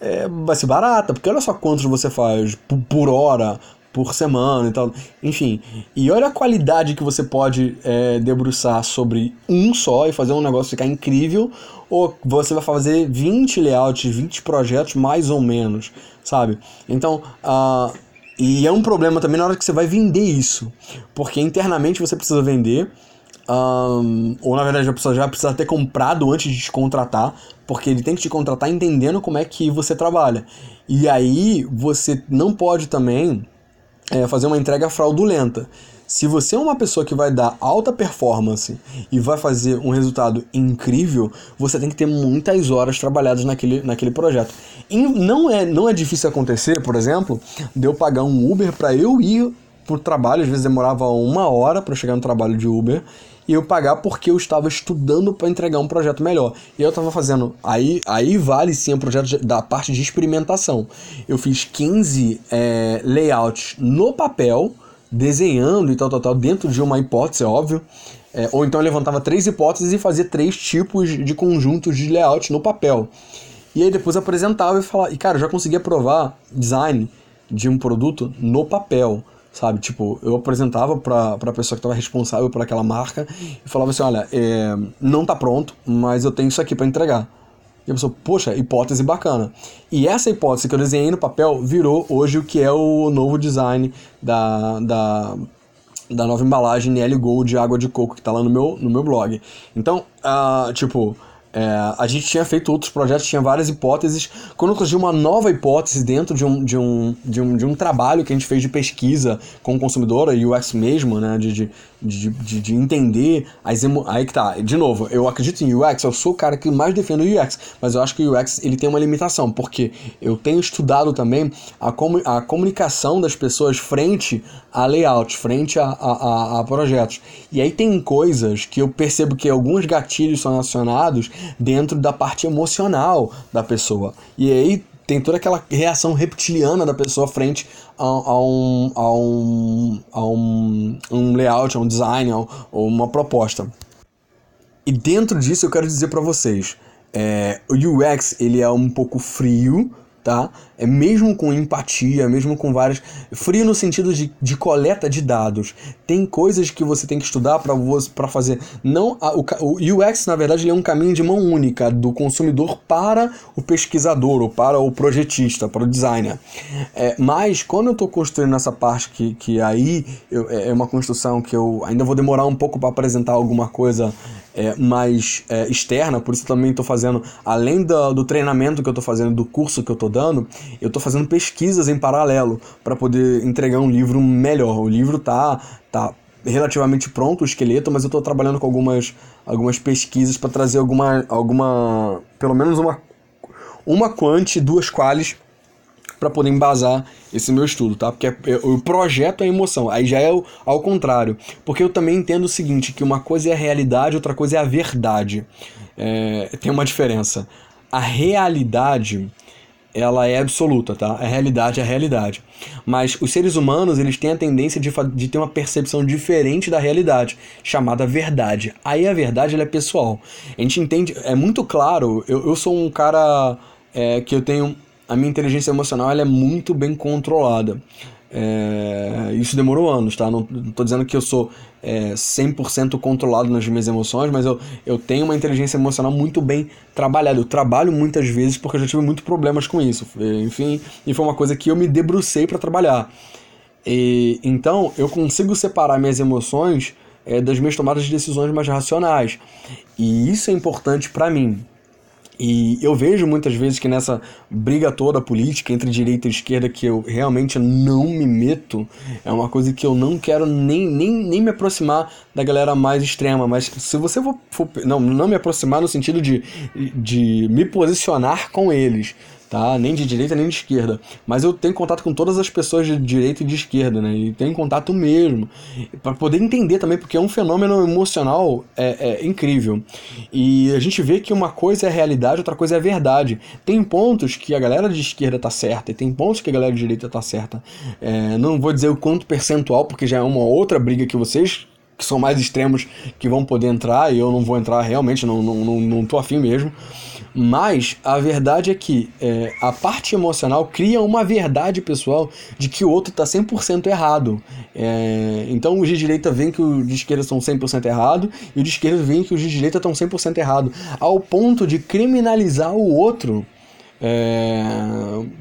é, vai ser barata, porque olha só quantos você faz por hora, por semana e tal. Enfim, e olha a qualidade que você pode é, debruçar sobre um só e fazer um negócio ficar incrível, ou você vai fazer 20 layouts, 20 projetos mais ou menos, sabe? Então, uh, e é um problema também na hora que você vai vender isso, porque internamente você precisa vender. Um, ou na verdade a pessoa já precisa ter comprado antes de te contratar, porque ele tem que te contratar entendendo como é que você trabalha. E aí você não pode também é, fazer uma entrega fraudulenta. Se você é uma pessoa que vai dar alta performance e vai fazer um resultado incrível, você tem que ter muitas horas trabalhadas naquele, naquele projeto. E não é, não é difícil acontecer, por exemplo, de eu pagar um Uber para eu ir pro trabalho, às vezes demorava uma hora para chegar no trabalho de Uber, e eu pagar porque eu estava estudando para entregar um projeto melhor. E eu estava fazendo. Aí, aí vale sim o projeto da parte de experimentação. Eu fiz 15 é, layouts no papel, desenhando e tal, tal, tal, dentro de uma hipótese, é óbvio. É, ou então eu levantava três hipóteses e fazia três tipos de conjuntos de layout no papel. E aí depois apresentava e falava. E cara, eu já conseguia provar design de um produto no papel sabe? Tipo, eu apresentava pra, pra pessoa que estava responsável por aquela marca e falava assim, olha, é, não tá pronto, mas eu tenho isso aqui para entregar. E a pessoa, poxa, hipótese bacana. E essa hipótese que eu desenhei no papel virou hoje o que é o novo design da, da, da nova embalagem NL Gold de água de coco que tá lá no meu, no meu blog. Então, uh, tipo, é, a gente tinha feito outros projetos, tinha várias hipóteses. Quando surgiu uma nova hipótese dentro de um, de um, de um, de um trabalho que a gente fez de pesquisa com o consumidor, a UX mesmo, né, de, de, de, de, de entender as emo... Aí que tá, de novo, eu acredito em UX, eu sou o cara que mais defendo o UX, mas eu acho que o UX ele tem uma limitação, porque eu tenho estudado também a, comu... a comunicação das pessoas frente a layout, frente a, a, a, projetos. E aí tem coisas que eu percebo que alguns gatilhos são acionados dentro da parte emocional da pessoa. E aí tem toda aquela reação reptiliana da pessoa frente a, a, um, a, um, a um, um layout, a um design, a ou uma proposta. E dentro disso eu quero dizer para vocês, é, o UX ele é um pouco frio, tá? É mesmo com empatia, mesmo com várias. Frio no sentido de, de coleta de dados. Tem coisas que você tem que estudar para fazer. Não a, o, o UX, na verdade, é um caminho de mão única do consumidor para o pesquisador, ou para o projetista, para o designer. É, mas quando eu estou construindo essa parte que, que aí eu, é, é uma construção que eu ainda vou demorar um pouco para apresentar alguma coisa é, mais é, externa, por isso também estou fazendo, além do, do treinamento que eu estou fazendo, do curso que eu estou dando, eu estou fazendo pesquisas em paralelo para poder entregar um livro melhor. O livro tá, tá relativamente pronto, o esqueleto, mas eu estou trabalhando com algumas, algumas pesquisas para trazer alguma, alguma, pelo menos uma, uma quant, duas quales para poder embasar esse meu estudo, tá? Porque é, o projeto é emoção, aí já é ao contrário. Porque eu também entendo o seguinte, que uma coisa é a realidade, outra coisa é a verdade. É, tem uma diferença. A realidade, ela é absoluta, tá? A realidade é a realidade. Mas os seres humanos, eles têm a tendência de, de ter uma percepção diferente da realidade, chamada verdade. Aí a verdade, ela é pessoal. A gente entende, é muito claro, eu, eu sou um cara é, que eu tenho a minha inteligência emocional ela é muito bem controlada. É, isso demorou anos, tá? Não, estou dizendo que eu sou é, 100% controlado nas minhas emoções, mas eu, eu tenho uma inteligência emocional muito bem trabalhada. Eu trabalho muitas vezes porque eu já tive muitos problemas com isso. Enfim, e foi uma coisa que eu me debrucei para trabalhar. E, então, eu consigo separar minhas emoções é, das minhas tomadas de decisões mais racionais. E isso é importante para mim. E eu vejo muitas vezes que nessa briga toda política entre direita e esquerda que eu realmente não me meto, é uma coisa que eu não quero nem, nem, nem me aproximar da galera mais extrema. Mas se você for, for não, não me aproximar no sentido de, de me posicionar com eles, tá? Nem de direita nem de esquerda. Mas eu tenho contato com todas as pessoas de direita e de esquerda, né? E tenho contato mesmo. para poder entender também, porque é um fenômeno emocional é, é, incrível. E a gente vê que uma coisa é realidade, outra coisa é verdade. Tem pontos que a galera de esquerda tá certa e tem pontos que a galera de direita tá certa. É, não vou dizer o quanto percentual, porque já é uma outra briga que vocês que são mais extremos que vão poder entrar, e eu não vou entrar realmente, não, não, não, não tô afim mesmo. Mas a verdade é que é, a parte emocional cria uma verdade pessoal de que o outro está 100% errado. É, então os de direita veem que os de esquerda estão 100% errado e os de esquerda veem que os de direita estão 100% errado. Ao ponto de criminalizar o outro. É,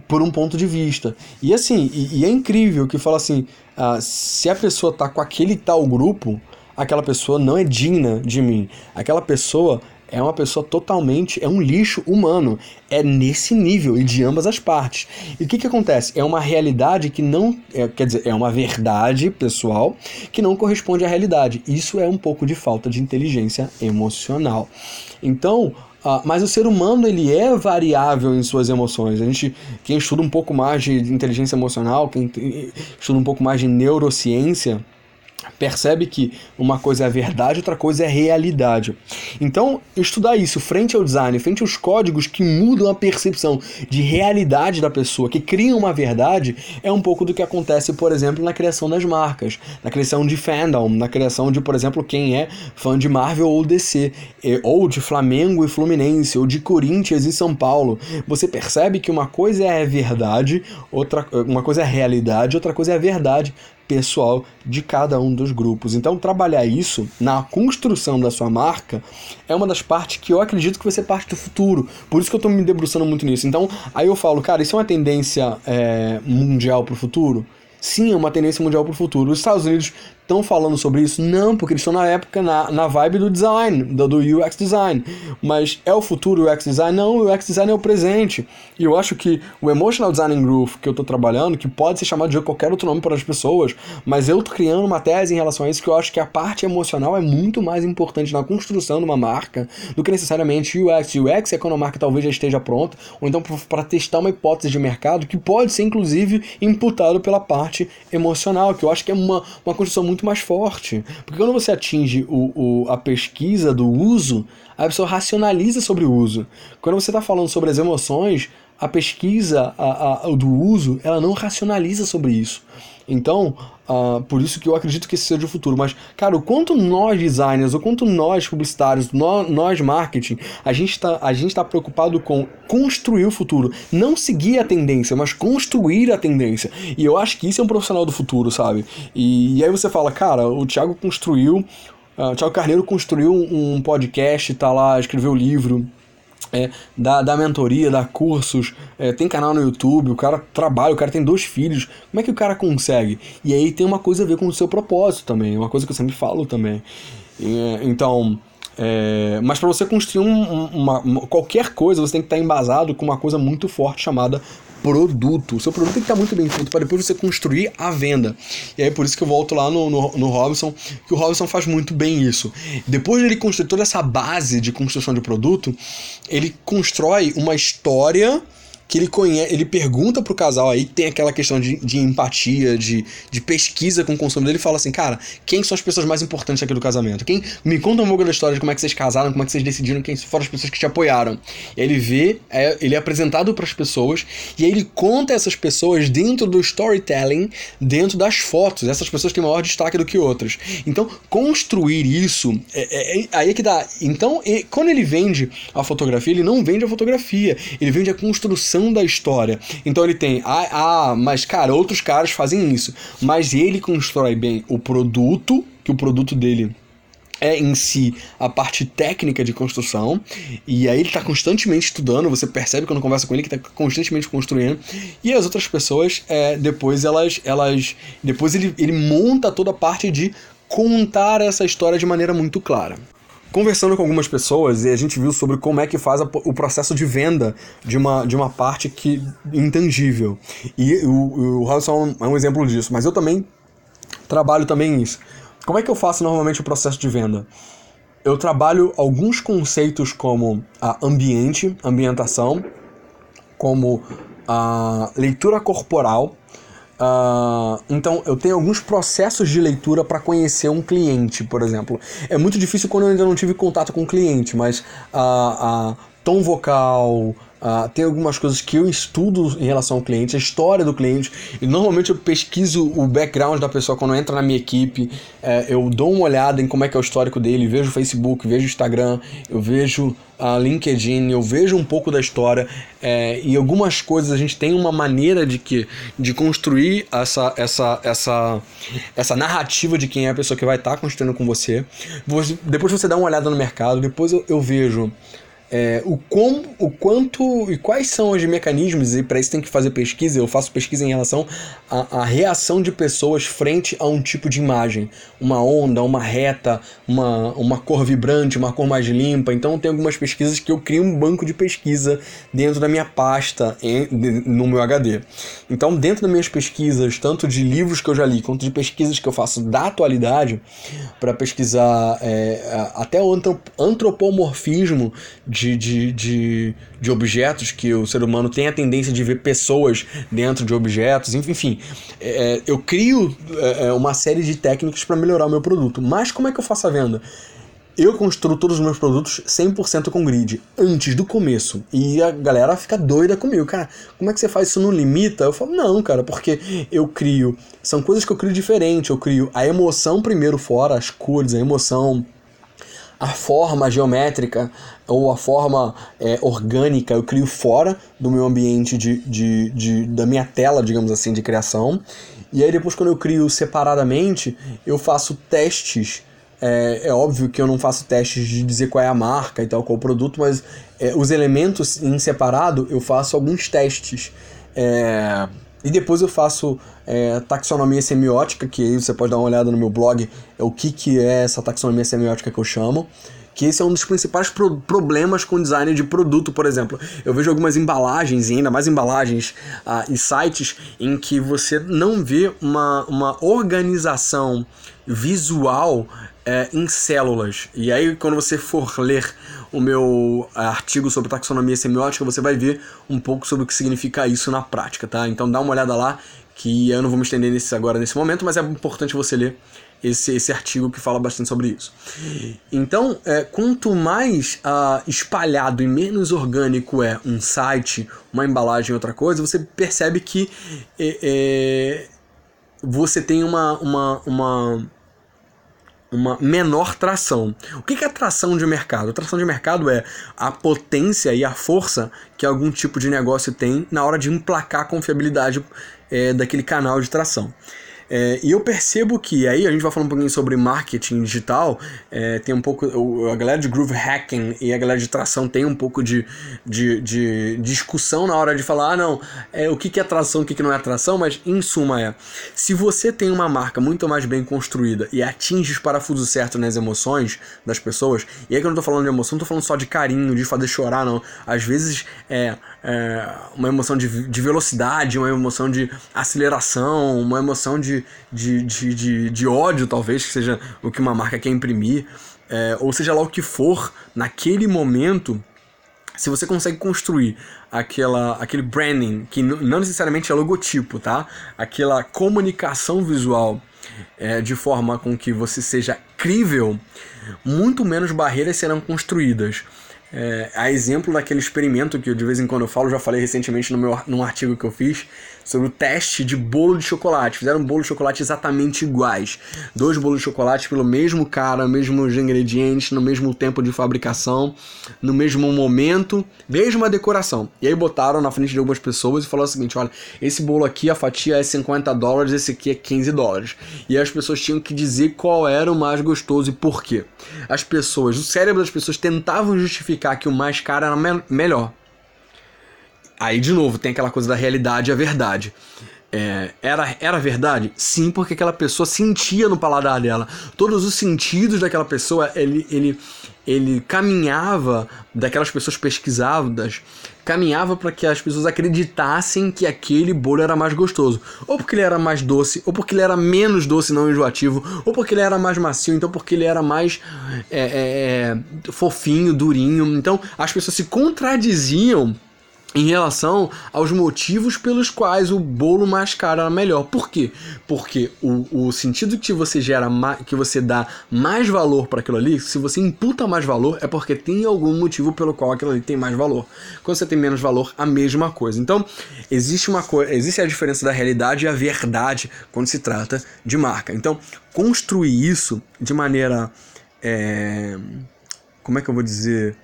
por um ponto de vista. E assim, e, e é incrível que fala assim: ah, se a pessoa tá com aquele tal grupo, aquela pessoa não é digna de mim. Aquela pessoa é uma pessoa totalmente. É um lixo humano. É nesse nível e de ambas as partes. E o que, que acontece? É uma realidade que não. É, quer dizer, é uma verdade pessoal que não corresponde à realidade. Isso é um pouco de falta de inteligência emocional. Então. Uh, mas o ser humano ele é variável em suas emoções. A gente, quem estuda um pouco mais de inteligência emocional, quem estuda um pouco mais de neurociência, percebe que uma coisa é verdade, outra coisa é realidade. Então, estudar isso frente ao design, frente aos códigos que mudam a percepção de realidade da pessoa, que criam uma verdade, é um pouco do que acontece, por exemplo, na criação das marcas, na criação de fandom, na criação de, por exemplo, quem é fã de Marvel ou DC, ou de Flamengo e Fluminense, ou de Corinthians e São Paulo. Você percebe que uma coisa é verdade, outra uma coisa é realidade, outra coisa é verdade pessoal de cada um dos grupos. Então, trabalhar isso na construção da sua marca é uma das partes que eu acredito que vai ser parte do futuro. Por isso que eu estou me debruçando muito nisso. Então, aí eu falo, cara, isso é uma tendência é, mundial para o futuro? Sim, é uma tendência mundial para o futuro. Os Estados Unidos estão falando sobre isso? Não, porque eles estão na época, na, na vibe do design, do, do UX design. Mas é o futuro o UX design? Não, o UX design é o presente. E eu acho que o Emotional Design Groove que eu estou trabalhando, que pode ser chamado de qualquer outro nome para as pessoas, mas eu estou criando uma tese em relação a isso que eu acho que a parte emocional é muito mais importante na construção de uma marca do que necessariamente UX. UX é quando a marca talvez já esteja pronta, ou então para testar uma hipótese de mercado que pode ser inclusive imputado pela parte emocional, que eu acho que é uma, uma construção muito muito mais forte. Porque quando você atinge o, o, a pesquisa do uso, a pessoa racionaliza sobre o uso. Quando você está falando sobre as emoções, a pesquisa a, a, do uso, ela não racionaliza sobre isso. Então, uh, por isso que eu acredito que esse seja o futuro. Mas, cara, o quanto nós designers, o quanto nós publicitários, nós, nós marketing, a gente está tá preocupado com construir o futuro. Não seguir a tendência, mas construir a tendência. E eu acho que isso é um profissional do futuro, sabe? E, e aí você fala, cara, o Thiago construiu. Uh, o Thiago Carneiro construiu um podcast, tá lá, escreveu livro é, dá, dá mentoria, dá cursos, é, tem canal no YouTube, o cara trabalha, o cara tem dois filhos. Como é que o cara consegue? E aí tem uma coisa a ver com o seu propósito também, uma coisa que eu sempre falo também. É, então, é, mas para você construir um, uma, uma, qualquer coisa, você tem que estar embasado com uma coisa muito forte chamada produto. O seu produto tem que estar muito bem feito para depois você construir a venda. E aí é por isso que eu volto lá no, no, no Robson, que o Robson faz muito bem isso. Depois de ele construir toda essa base de construção de produto, ele constrói uma história que ele conhece, ele pergunta pro casal aí, tem aquela questão de, de empatia, de, de pesquisa com o consumidor, ele fala assim, cara, quem são as pessoas mais importantes aqui do casamento? Quem me conta um pouco da história de como é que vocês casaram, como é que vocês decidiram, quem foram as pessoas que te apoiaram. E ele vê, é, ele é apresentado para as pessoas e aí ele conta essas pessoas dentro do storytelling, dentro das fotos. Essas pessoas têm maior destaque do que outras. Então, construir isso, é, é, é aí é que dá. Então, quando ele vende a fotografia, ele não vende a fotografia, ele vende a construção da história. Então ele tem, ah, ah, mas cara, outros caras fazem isso. Mas ele constrói bem o produto, que o produto dele é em si a parte técnica de construção, e aí ele está constantemente estudando, você percebe quando conversa com ele que está constantemente construindo, e as outras pessoas, é, depois elas, elas, depois ele, ele monta toda a parte de contar essa história de maneira muito clara conversando com algumas pessoas e a gente viu sobre como é que faz a, o processo de venda de uma, de uma parte que intangível. E o, o Harrison é um exemplo disso, mas eu também trabalho também isso. Como é que eu faço normalmente o processo de venda? Eu trabalho alguns conceitos como a ambiente, ambientação, como a leitura corporal, Uh, então, eu tenho alguns processos de leitura para conhecer um cliente, por exemplo. É muito difícil quando eu ainda não tive contato com o cliente, mas uh, uh, tom vocal, Uh, tem algumas coisas que eu estudo em relação ao cliente, a história do cliente, e normalmente eu pesquiso o background da pessoa quando entra na minha equipe, uh, eu dou uma olhada em como é que é o histórico dele, vejo o Facebook, vejo o Instagram, eu vejo a uh, LinkedIn, eu vejo um pouco da história, uh, e algumas coisas a gente tem uma maneira de que de construir essa, essa, essa, essa narrativa de quem é a pessoa que vai estar tá construindo com você. Depois você dá uma olhada no mercado, depois eu, eu vejo é, o, com, o quanto e quais são os mecanismos, e para isso tem que fazer pesquisa, eu faço pesquisa em relação à, reação de pessoas frente a um tipo de imagem. Uma onda, uma reta, uma, uma cor vibrante, uma cor mais limpa. Então tem algumas pesquisas que eu crio um banco de pesquisa dentro da minha pasta em, de, no meu HD. Então, dentro das minhas pesquisas, tanto de livros que eu já li, quanto de pesquisas que eu faço da atualidade, para pesquisar é, até o antropomorfismo de de, de, de, de, objetos, que o ser humano tem a tendência de ver pessoas dentro de objetos, enfim. É, eu crio é, é uma série de técnicas para melhorar o meu produto. Mas como é que eu faço a venda? Eu construo todos os meus produtos 100% com grid, antes do começo. E a galera fica doida comigo. Cara, como é que você faz isso no limita? Eu falo, não, cara, porque eu crio. São coisas que eu crio diferente. Eu crio a emoção primeiro fora, as cores, a emoção, a forma geométrica ou a forma é, orgânica eu crio fora do meu ambiente de, de, de, da minha tela, digamos assim, de criação. E aí depois quando eu crio separadamente, eu faço testes. É, é óbvio que eu não faço testes de dizer qual é a marca e tal, qual o produto, mas é, os elementos em separado eu faço alguns testes. É, e depois eu faço é, taxonomia semiótica, que aí você pode dar uma olhada no meu blog, é o que, que é essa taxonomia semiótica que eu chamo. Que esse é um dos principais pro problemas com design de produto, por exemplo. Eu vejo algumas embalagens, e ainda mais embalagens ah, e sites, em que você não vê uma, uma organização visual é, em células. E aí, quando você for ler o meu artigo sobre taxonomia semiótica, você vai ver um pouco sobre o que significa isso na prática, tá? Então dá uma olhada lá, que eu não vou me estender nesse agora nesse momento, mas é importante você ler esse, esse artigo que fala bastante sobre isso. Então, é, quanto mais uh, espalhado e menos orgânico é um site, uma embalagem, outra coisa, você percebe que é, é, você tem uma, uma, uma uma menor tração. O que é tração de mercado? Tração de mercado é a potência e a força que algum tipo de negócio tem na hora de emplacar a confiabilidade é, daquele canal de tração. É, e eu percebo que aí a gente vai falar um pouquinho sobre marketing digital, é, tem um pouco. A galera de groove hacking e a galera de tração tem um pouco de, de, de discussão na hora de falar, ah, não, é, o que, que é tração, o que, que não é tração, mas em suma é: se você tem uma marca muito mais bem construída e atinge os parafusos certos nas emoções das pessoas, e aí que eu não tô falando de emoção, não tô falando só de carinho, de fazer chorar, não. Às vezes é, é uma emoção de, de velocidade, uma emoção de aceleração, uma emoção de de, de, de, de, ódio, talvez, que seja o que uma marca quer imprimir, é, ou seja lá o que for, naquele momento, se você consegue construir aquela, aquele branding, que não necessariamente é logotipo, tá? Aquela comunicação visual é, de forma com que você seja crível, muito menos barreiras serão construídas. É, a exemplo daquele experimento que eu, de vez em quando eu falo, já falei recentemente no meu, num artigo que eu fiz, sobre o teste de bolo de chocolate. Fizeram bolo de chocolate exatamente iguais. Dois bolos de chocolate pelo mesmo cara, mesmos ingredientes, no mesmo tempo de fabricação, no mesmo momento, mesma decoração. E aí botaram na frente de algumas pessoas e falaram o seguinte: olha, esse bolo aqui, a fatia é 50 dólares, esse aqui é 15 dólares. E as pessoas tinham que dizer qual era o mais gostoso e por quê. As pessoas, o cérebro das pessoas tentavam justificar que o mais caro era me melhor. Aí, de novo, tem aquela coisa da realidade e a verdade. É, era, era verdade? Sim, porque aquela pessoa sentia no paladar dela. Todos os sentidos daquela pessoa, ele, ele, ele caminhava, daquelas pessoas pesquisadas, caminhava para que as pessoas acreditassem que aquele bolo era mais gostoso. Ou porque ele era mais doce, ou porque ele era menos doce, não enjoativo, ou porque ele era mais macio, então porque ele era mais é, é, é fofinho, durinho. Então as pessoas se contradiziam em relação aos motivos pelos quais o bolo mais caro era melhor. Por quê? Porque o, o sentido que você gera, que você dá mais valor para aquilo ali, se você imputa mais valor, é porque tem algum motivo pelo qual aquilo ali tem mais valor. Quando você tem menos valor, a mesma coisa. Então, existe uma coisa, existe a diferença da realidade e a verdade quando se trata de marca. Então, construir isso de maneira é, como é que eu vou dizer?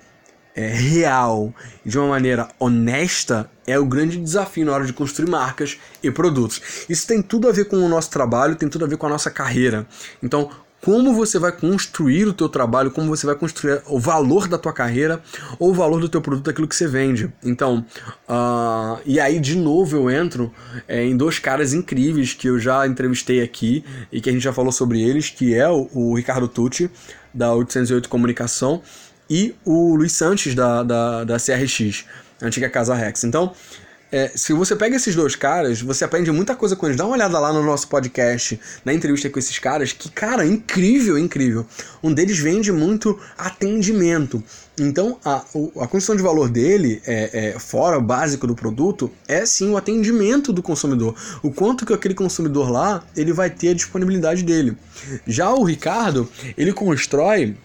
É, real, de uma maneira honesta, é o grande desafio na hora de construir marcas e produtos. Isso tem tudo a ver com o nosso trabalho, tem tudo a ver com a nossa carreira. Então, como você vai construir o teu trabalho, como você vai construir o valor da tua carreira ou o valor do teu produto, daquilo que você vende. Então, uh, e aí de novo eu entro é, em dois caras incríveis que eu já entrevistei aqui e que a gente já falou sobre eles, que é o, o Ricardo Tucci, da 808 Comunicação, e o Luiz Santos da, da, da CRX, antiga Casa Rex. Então, é, se você pega esses dois caras, você aprende muita coisa com eles. Dá uma olhada lá no nosso podcast, na entrevista com esses caras, que, cara, incrível, incrível. Um deles vende muito atendimento. Então, a, a construção de valor dele, é, é, fora o básico do produto, é sim o atendimento do consumidor. O quanto que aquele consumidor lá, ele vai ter a disponibilidade dele. Já o Ricardo, ele constrói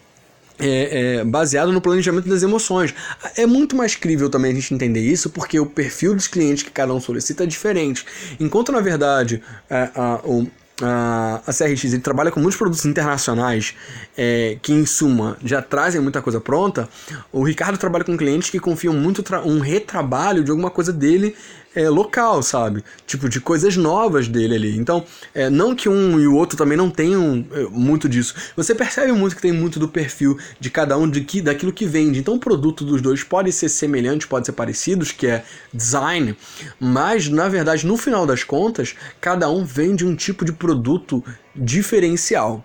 é, é, baseado no planejamento das emoções. É muito mais crível também a gente entender isso, porque o perfil dos clientes que cada um solicita é diferente. Enquanto, na verdade, a, a, a CRX ele trabalha com muitos produtos internacionais é, que, em suma, já trazem muita coisa pronta, o Ricardo trabalha com clientes que confiam muito um retrabalho de alguma coisa dele é, local, sabe? Tipo, de coisas novas dele ali. Então, é, não que um e o outro também não tenham é, muito disso. Você percebe muito que tem muito do perfil de cada um de que, daquilo que vende. Então, o produto dos dois pode ser semelhante, pode ser parecidos, que é design, mas, na verdade, no final das contas, cada um vende um tipo de produto diferencial.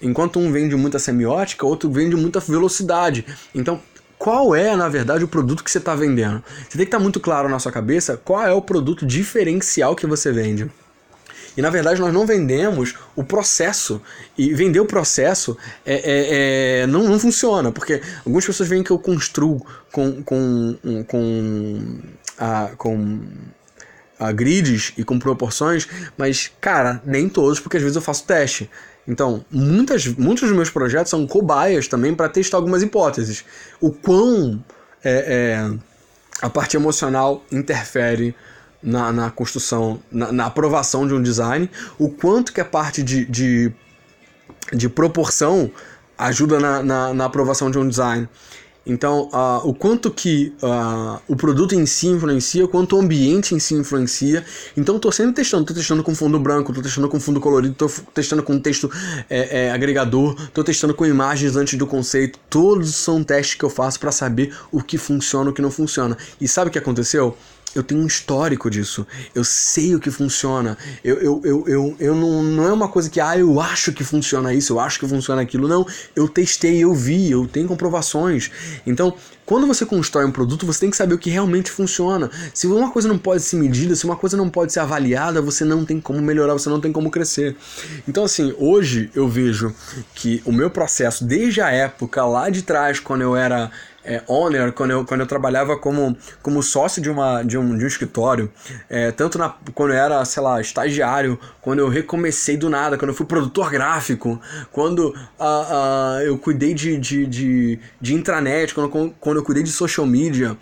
Enquanto um vende muita semiótica, outro vende muita velocidade. Então, qual é, na verdade, o produto que você está vendendo. Você tem que estar tá muito claro na sua cabeça qual é o produto diferencial que você vende. E na verdade nós não vendemos o processo. E vender o processo é, é, é, não, não funciona, porque algumas pessoas veem que eu construo com, com, com, a, com a grids e com proporções, mas cara, nem todos, porque às vezes eu faço teste. Então, muitas, muitos dos meus projetos são cobaias também para testar algumas hipóteses. O quão é, é, a parte emocional interfere na, na construção, na, na, aprovação de um design, o quanto que a parte de, de, de proporção ajuda na, na, na aprovação de um design. Então, uh, o quanto que uh, o produto em si influencia, o quanto o ambiente em si influencia. Então, estou sempre testando. Estou testando com fundo branco, estou testando com fundo colorido, estou testando com texto é, é, agregador, estou testando com imagens antes do conceito. Todos são testes que eu faço para saber o que funciona e o que não funciona. E sabe o que aconteceu? Eu tenho um histórico disso. Eu sei o que funciona. Eu, eu, eu, eu, eu não, não é uma coisa que, ah, eu acho que funciona isso, eu acho que funciona aquilo. Não, eu testei, eu vi, eu tenho comprovações. Então, quando você constrói um produto, você tem que saber o que realmente funciona. Se uma coisa não pode ser medida, se uma coisa não pode ser avaliada, você não tem como melhorar, você não tem como crescer. Então, assim, hoje eu vejo que o meu processo, desde a época lá de trás, quando eu era é, owner quando eu, quando eu trabalhava como, como sócio de, uma, de, um, de um escritório, é, tanto na, quando eu era, sei lá, estagiário, quando eu recomecei do nada, quando eu fui produtor gráfico, quando uh, uh, eu cuidei de, de, de, de intranet, quando, quando eu cuidei de social media,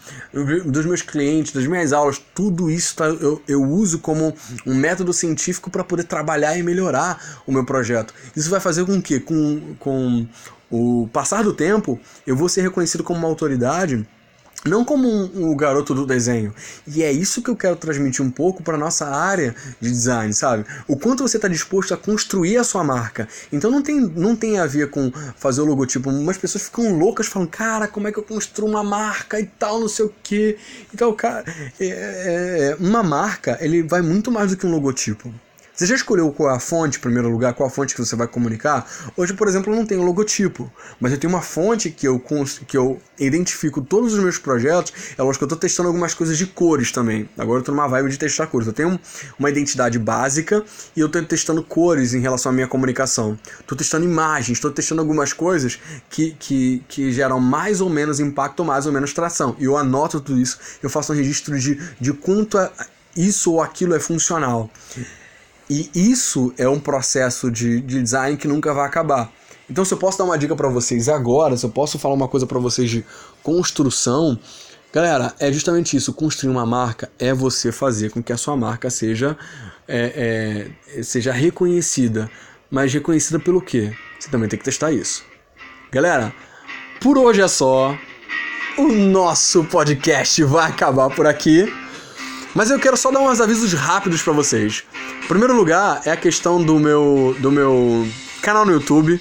dos meus clientes, das minhas aulas, tudo isso tá, eu, eu uso como um método científico para poder trabalhar e melhorar o meu projeto. Isso vai fazer com que, com, com o passar do tempo, eu vou ser reconhecido como uma autoridade, não como um, um garoto do desenho. E é isso que eu quero transmitir um pouco para nossa área de design, sabe? O quanto você está disposto a construir a sua marca. Então não tem, não tem a ver com fazer o logotipo. Umas pessoas ficam loucas falando, cara, como é que eu construo uma marca e tal, não sei o quê. Então, cara, é, é, é uma marca, ele vai muito mais do que um logotipo. Você já escolheu qual é a fonte, em primeiro lugar, qual a fonte que você vai comunicar? Hoje, por exemplo, eu não tenho logotipo, mas eu tenho uma fonte que eu, que eu identifico todos os meus projetos. É lógico que eu estou testando algumas coisas de cores também. Agora eu estou numa vibe de testar cores. Eu tenho uma identidade básica e eu estou testando cores em relação à minha comunicação. Estou testando imagens, estou testando algumas coisas que, que, que geram mais ou menos impacto mais ou menos tração. E eu anoto tudo isso, eu faço um registro de, de quanto isso ou aquilo é funcional. E isso é um processo de, de design que nunca vai acabar. Então, se eu posso dar uma dica para vocês agora, se eu posso falar uma coisa para vocês de construção, galera, é justamente isso. Construir uma marca é você fazer com que a sua marca seja, é, é, seja reconhecida. Mas reconhecida pelo quê? Você também tem que testar isso. Galera, por hoje é só. O nosso podcast vai acabar por aqui. Mas eu quero só dar uns avisos rápidos para vocês. Primeiro lugar, é a questão do meu, do meu canal no YouTube,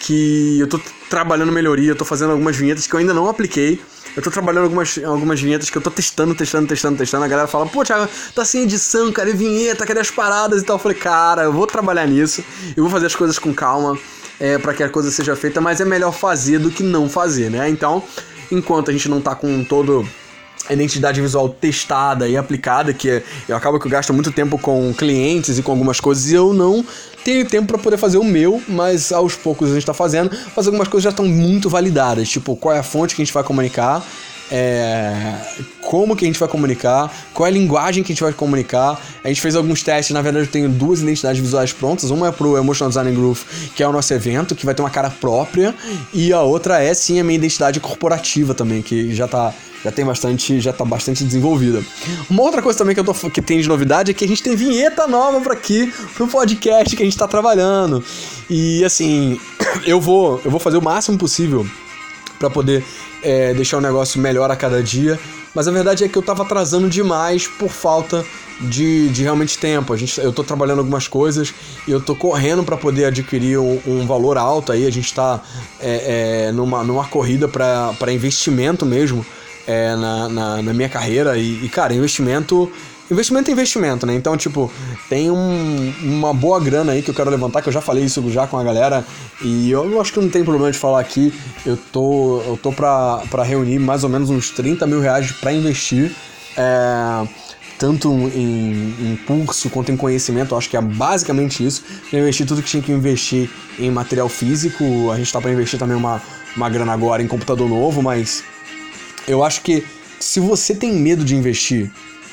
que eu tô trabalhando melhoria, eu tô fazendo algumas vinhetas que eu ainda não apliquei. Eu tô trabalhando algumas, algumas vinhetas que eu tô testando, testando, testando, testando. A galera fala, pô, Thiago, tá sem edição, cadê vinheta, cadê as paradas e tal. Eu falei, cara, eu vou trabalhar nisso, eu vou fazer as coisas com calma, é, para que a coisa seja feita, mas é melhor fazer do que não fazer, né? Então, enquanto a gente não tá com todo identidade visual testada e aplicada, que é, eu acabo que eu gasto muito tempo com clientes e com algumas coisas e eu não tenho tempo para poder fazer o meu, mas aos poucos a gente está fazendo, mas algumas coisas já estão muito validadas, tipo qual é a fonte que a gente vai comunicar, é, como que a gente vai comunicar, qual é a linguagem que a gente vai comunicar. A gente fez alguns testes, na verdade eu tenho duas identidades visuais prontas. Uma é pro Emotional Design Groove, que é o nosso evento, que vai ter uma cara própria, e a outra é sim a minha identidade corporativa também, que já tá já tem bastante, já tá bastante desenvolvida. Uma outra coisa também que eu tô que tem de novidade é que a gente tem vinheta nova para aqui pro podcast que a gente tá trabalhando. E assim, (coughs) eu vou eu vou fazer o máximo possível para poder é, deixar o negócio melhor a cada dia. Mas a verdade é que eu tava atrasando demais por falta de, de realmente tempo. A gente, eu tô trabalhando algumas coisas e eu tô correndo para poder adquirir um, um, valor alto aí. A gente tá é, é, numa, numa corrida para investimento mesmo é, na, na, na, minha carreira. E, e, cara, investimento. Investimento é investimento, né? Então, tipo, tem um, uma boa grana aí que eu quero levantar, que eu já falei isso já com a galera. E eu acho que não tem problema de falar aqui. Eu tô, eu tô pra, pra reunir mais ou menos uns 30 mil reais pra investir. É, tanto em, em curso quanto em conhecimento, eu acho que é basicamente isso. Eu investi tudo que tinha que investir em material físico. A gente tá para investir também uma, uma grana agora em computador novo, mas eu acho que se você tem medo de investir,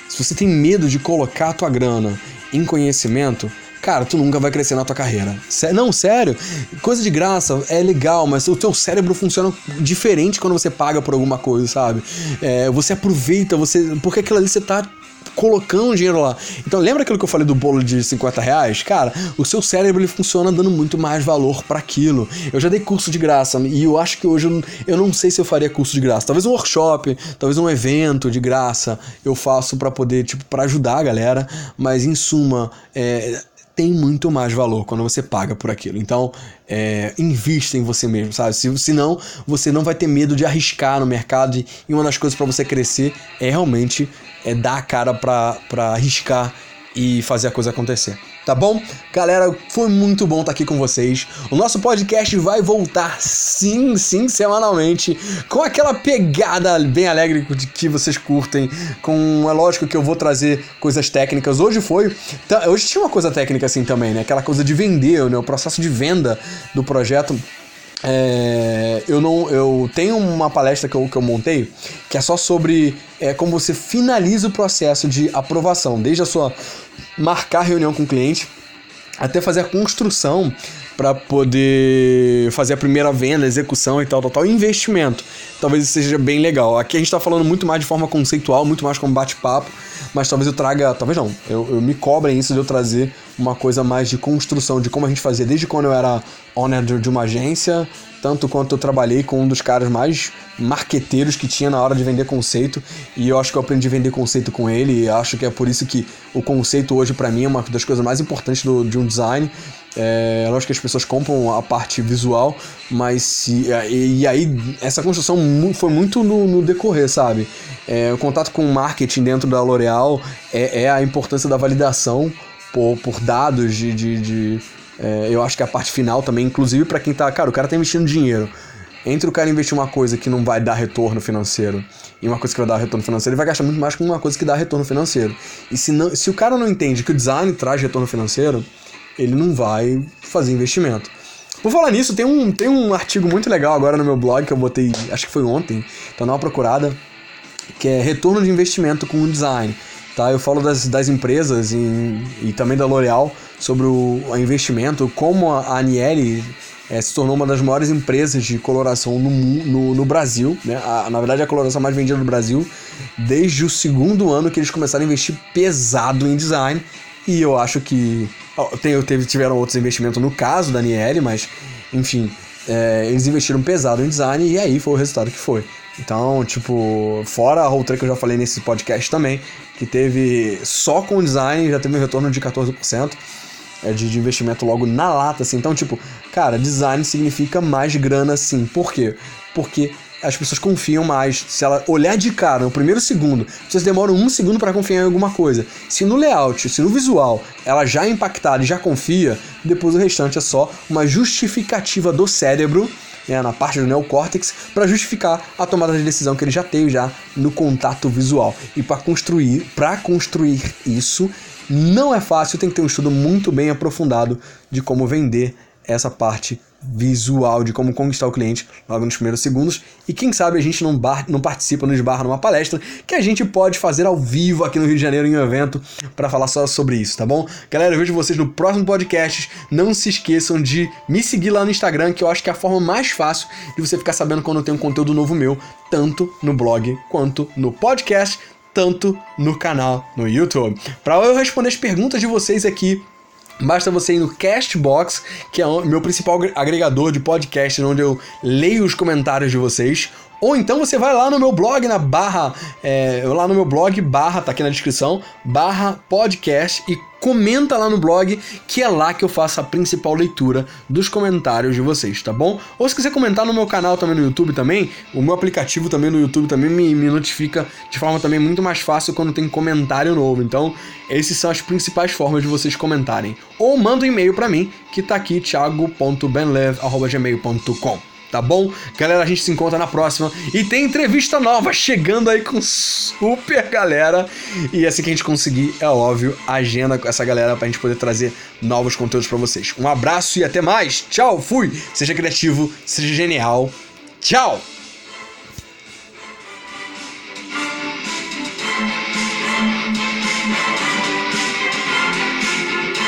se você tem medo de colocar a tua grana em conhecimento, cara, tu nunca vai crescer na tua carreira. Não, sério, coisa de graça é legal, mas o teu cérebro funciona diferente quando você paga por alguma coisa, sabe? É, você aproveita, você. Porque aquilo ali você tá colocando dinheiro lá. Então lembra aquilo que eu falei do bolo de 50 reais? Cara, o seu cérebro ele funciona dando muito mais valor para aquilo. Eu já dei curso de graça e eu acho que hoje eu, eu não sei se eu faria curso de graça. Talvez um workshop, talvez um evento de graça eu faço para poder, tipo, para ajudar a galera, mas em suma, é, tem muito mais valor quando você paga por aquilo. Então, é, invista em você mesmo, sabe? Se, senão, você não vai ter medo de arriscar no mercado. E, uma das coisas para você crescer é realmente é, dar a cara para arriscar e fazer a coisa acontecer tá bom? Galera, foi muito bom estar aqui com vocês. O nosso podcast vai voltar sim, sim, semanalmente, com aquela pegada bem alegre que vocês curtem. Com, é lógico que eu vou trazer coisas técnicas. Hoje foi. Tá, hoje tinha uma coisa técnica assim também, né? Aquela coisa de vender, né? O processo de venda do projeto. É, eu não eu tenho uma palestra que eu, que eu montei que é só sobre é, como você finaliza o processo de aprovação, desde a sua marcar reunião com o cliente, até fazer a construção para poder fazer a primeira venda, execução e tal, tal, tal, investimento. Talvez isso seja bem legal. Aqui a gente está falando muito mais de forma conceitual, muito mais como bate-papo, mas talvez eu traga, talvez não, eu, eu me cobrem isso de eu trazer uma coisa mais de construção, de como a gente fazia desde quando eu era owner de uma agência, tanto quanto eu trabalhei com um dos caras mais marqueteiros que tinha na hora de vender conceito, e eu acho que eu aprendi a vender conceito com ele, e acho que é por isso que o conceito hoje para mim é uma das coisas mais importantes do, de um design. É, lógico que as pessoas compram a parte visual, mas se, e aí essa construção foi muito no, no decorrer, sabe? É, o contato com o marketing dentro da L'Oréal é, é, a importância da validação por, por dados de, de, de é, eu acho que a parte final também, inclusive para quem tá. Cara, o cara tá investindo dinheiro. Entre o cara investir uma coisa que não vai dar retorno financeiro e uma coisa que vai dar retorno financeiro, ele vai gastar muito mais com uma coisa que dá retorno financeiro. E se, não, se o cara não entende que o design traz retorno financeiro, ele não vai fazer investimento. Por falar nisso, tem um, tem um artigo muito legal agora no meu blog que eu botei, acho que foi ontem, então dá uma procurada, que é retorno de investimento com o design. Tá? Eu falo das, das empresas em, e também da L'Oréal sobre o, o investimento, como a Aniele é, se tornou uma das maiores empresas de coloração no, no, no Brasil. Né? A, na verdade, a coloração mais vendida no Brasil desde o segundo ano que eles começaram a investir pesado em design. E eu acho que. Teve, tiveram outros investimentos no caso da Aniele, mas, enfim, é, eles investiram pesado em design e aí foi o resultado que foi. Então, tipo, fora a Roll que eu já falei nesse podcast também, que teve só com design, já teve um retorno de 14% é, de, de investimento logo na lata, assim. Então, tipo, cara, design significa mais grana, sim. Por quê? Porque as pessoas confiam mais. Se ela olhar de cara no primeiro segundo, vocês demoram um segundo para confiar em alguma coisa. Se no layout, se no visual, ela já é impactada e já confia, depois o restante é só uma justificativa do cérebro né, na parte do neocórtex para justificar a tomada de decisão que ele já teve já no contato visual. E para construir, para construir isso, não é fácil, tem que ter um estudo muito bem aprofundado de como vender essa parte visual de como conquistar o cliente logo nos primeiros segundos. E quem sabe a gente não, bar, não participa, não esbarra numa palestra que a gente pode fazer ao vivo aqui no Rio de Janeiro em um evento para falar só sobre isso, tá bom? Galera, eu vejo vocês no próximo podcast. Não se esqueçam de me seguir lá no Instagram, que eu acho que é a forma mais fácil de você ficar sabendo quando eu tenho um conteúdo novo meu, tanto no blog quanto no podcast tanto no canal no YouTube. Para eu responder as perguntas de vocês aqui, Basta você ir no Castbox, que é o meu principal agregador de podcast, onde eu leio os comentários de vocês. Ou então você vai lá no meu blog, na barra, é, lá no meu blog, barra, tá aqui na descrição, barra podcast e comenta lá no blog, que é lá que eu faço a principal leitura dos comentários de vocês, tá bom? Ou se quiser comentar no meu canal também no YouTube também, o meu aplicativo também no YouTube também me, me notifica de forma também muito mais fácil quando tem comentário novo. Então, essas são as principais formas de vocês comentarem. Ou manda um e-mail para mim, que tá aqui, thiago.benlev.gmail.com tá bom? Galera, a gente se encontra na próxima. E tem entrevista nova chegando aí com super galera. E assim que a gente conseguir, é óbvio, agenda com essa galera pra gente poder trazer novos conteúdos para vocês. Um abraço e até mais. Tchau, fui. Seja criativo, seja genial. Tchau.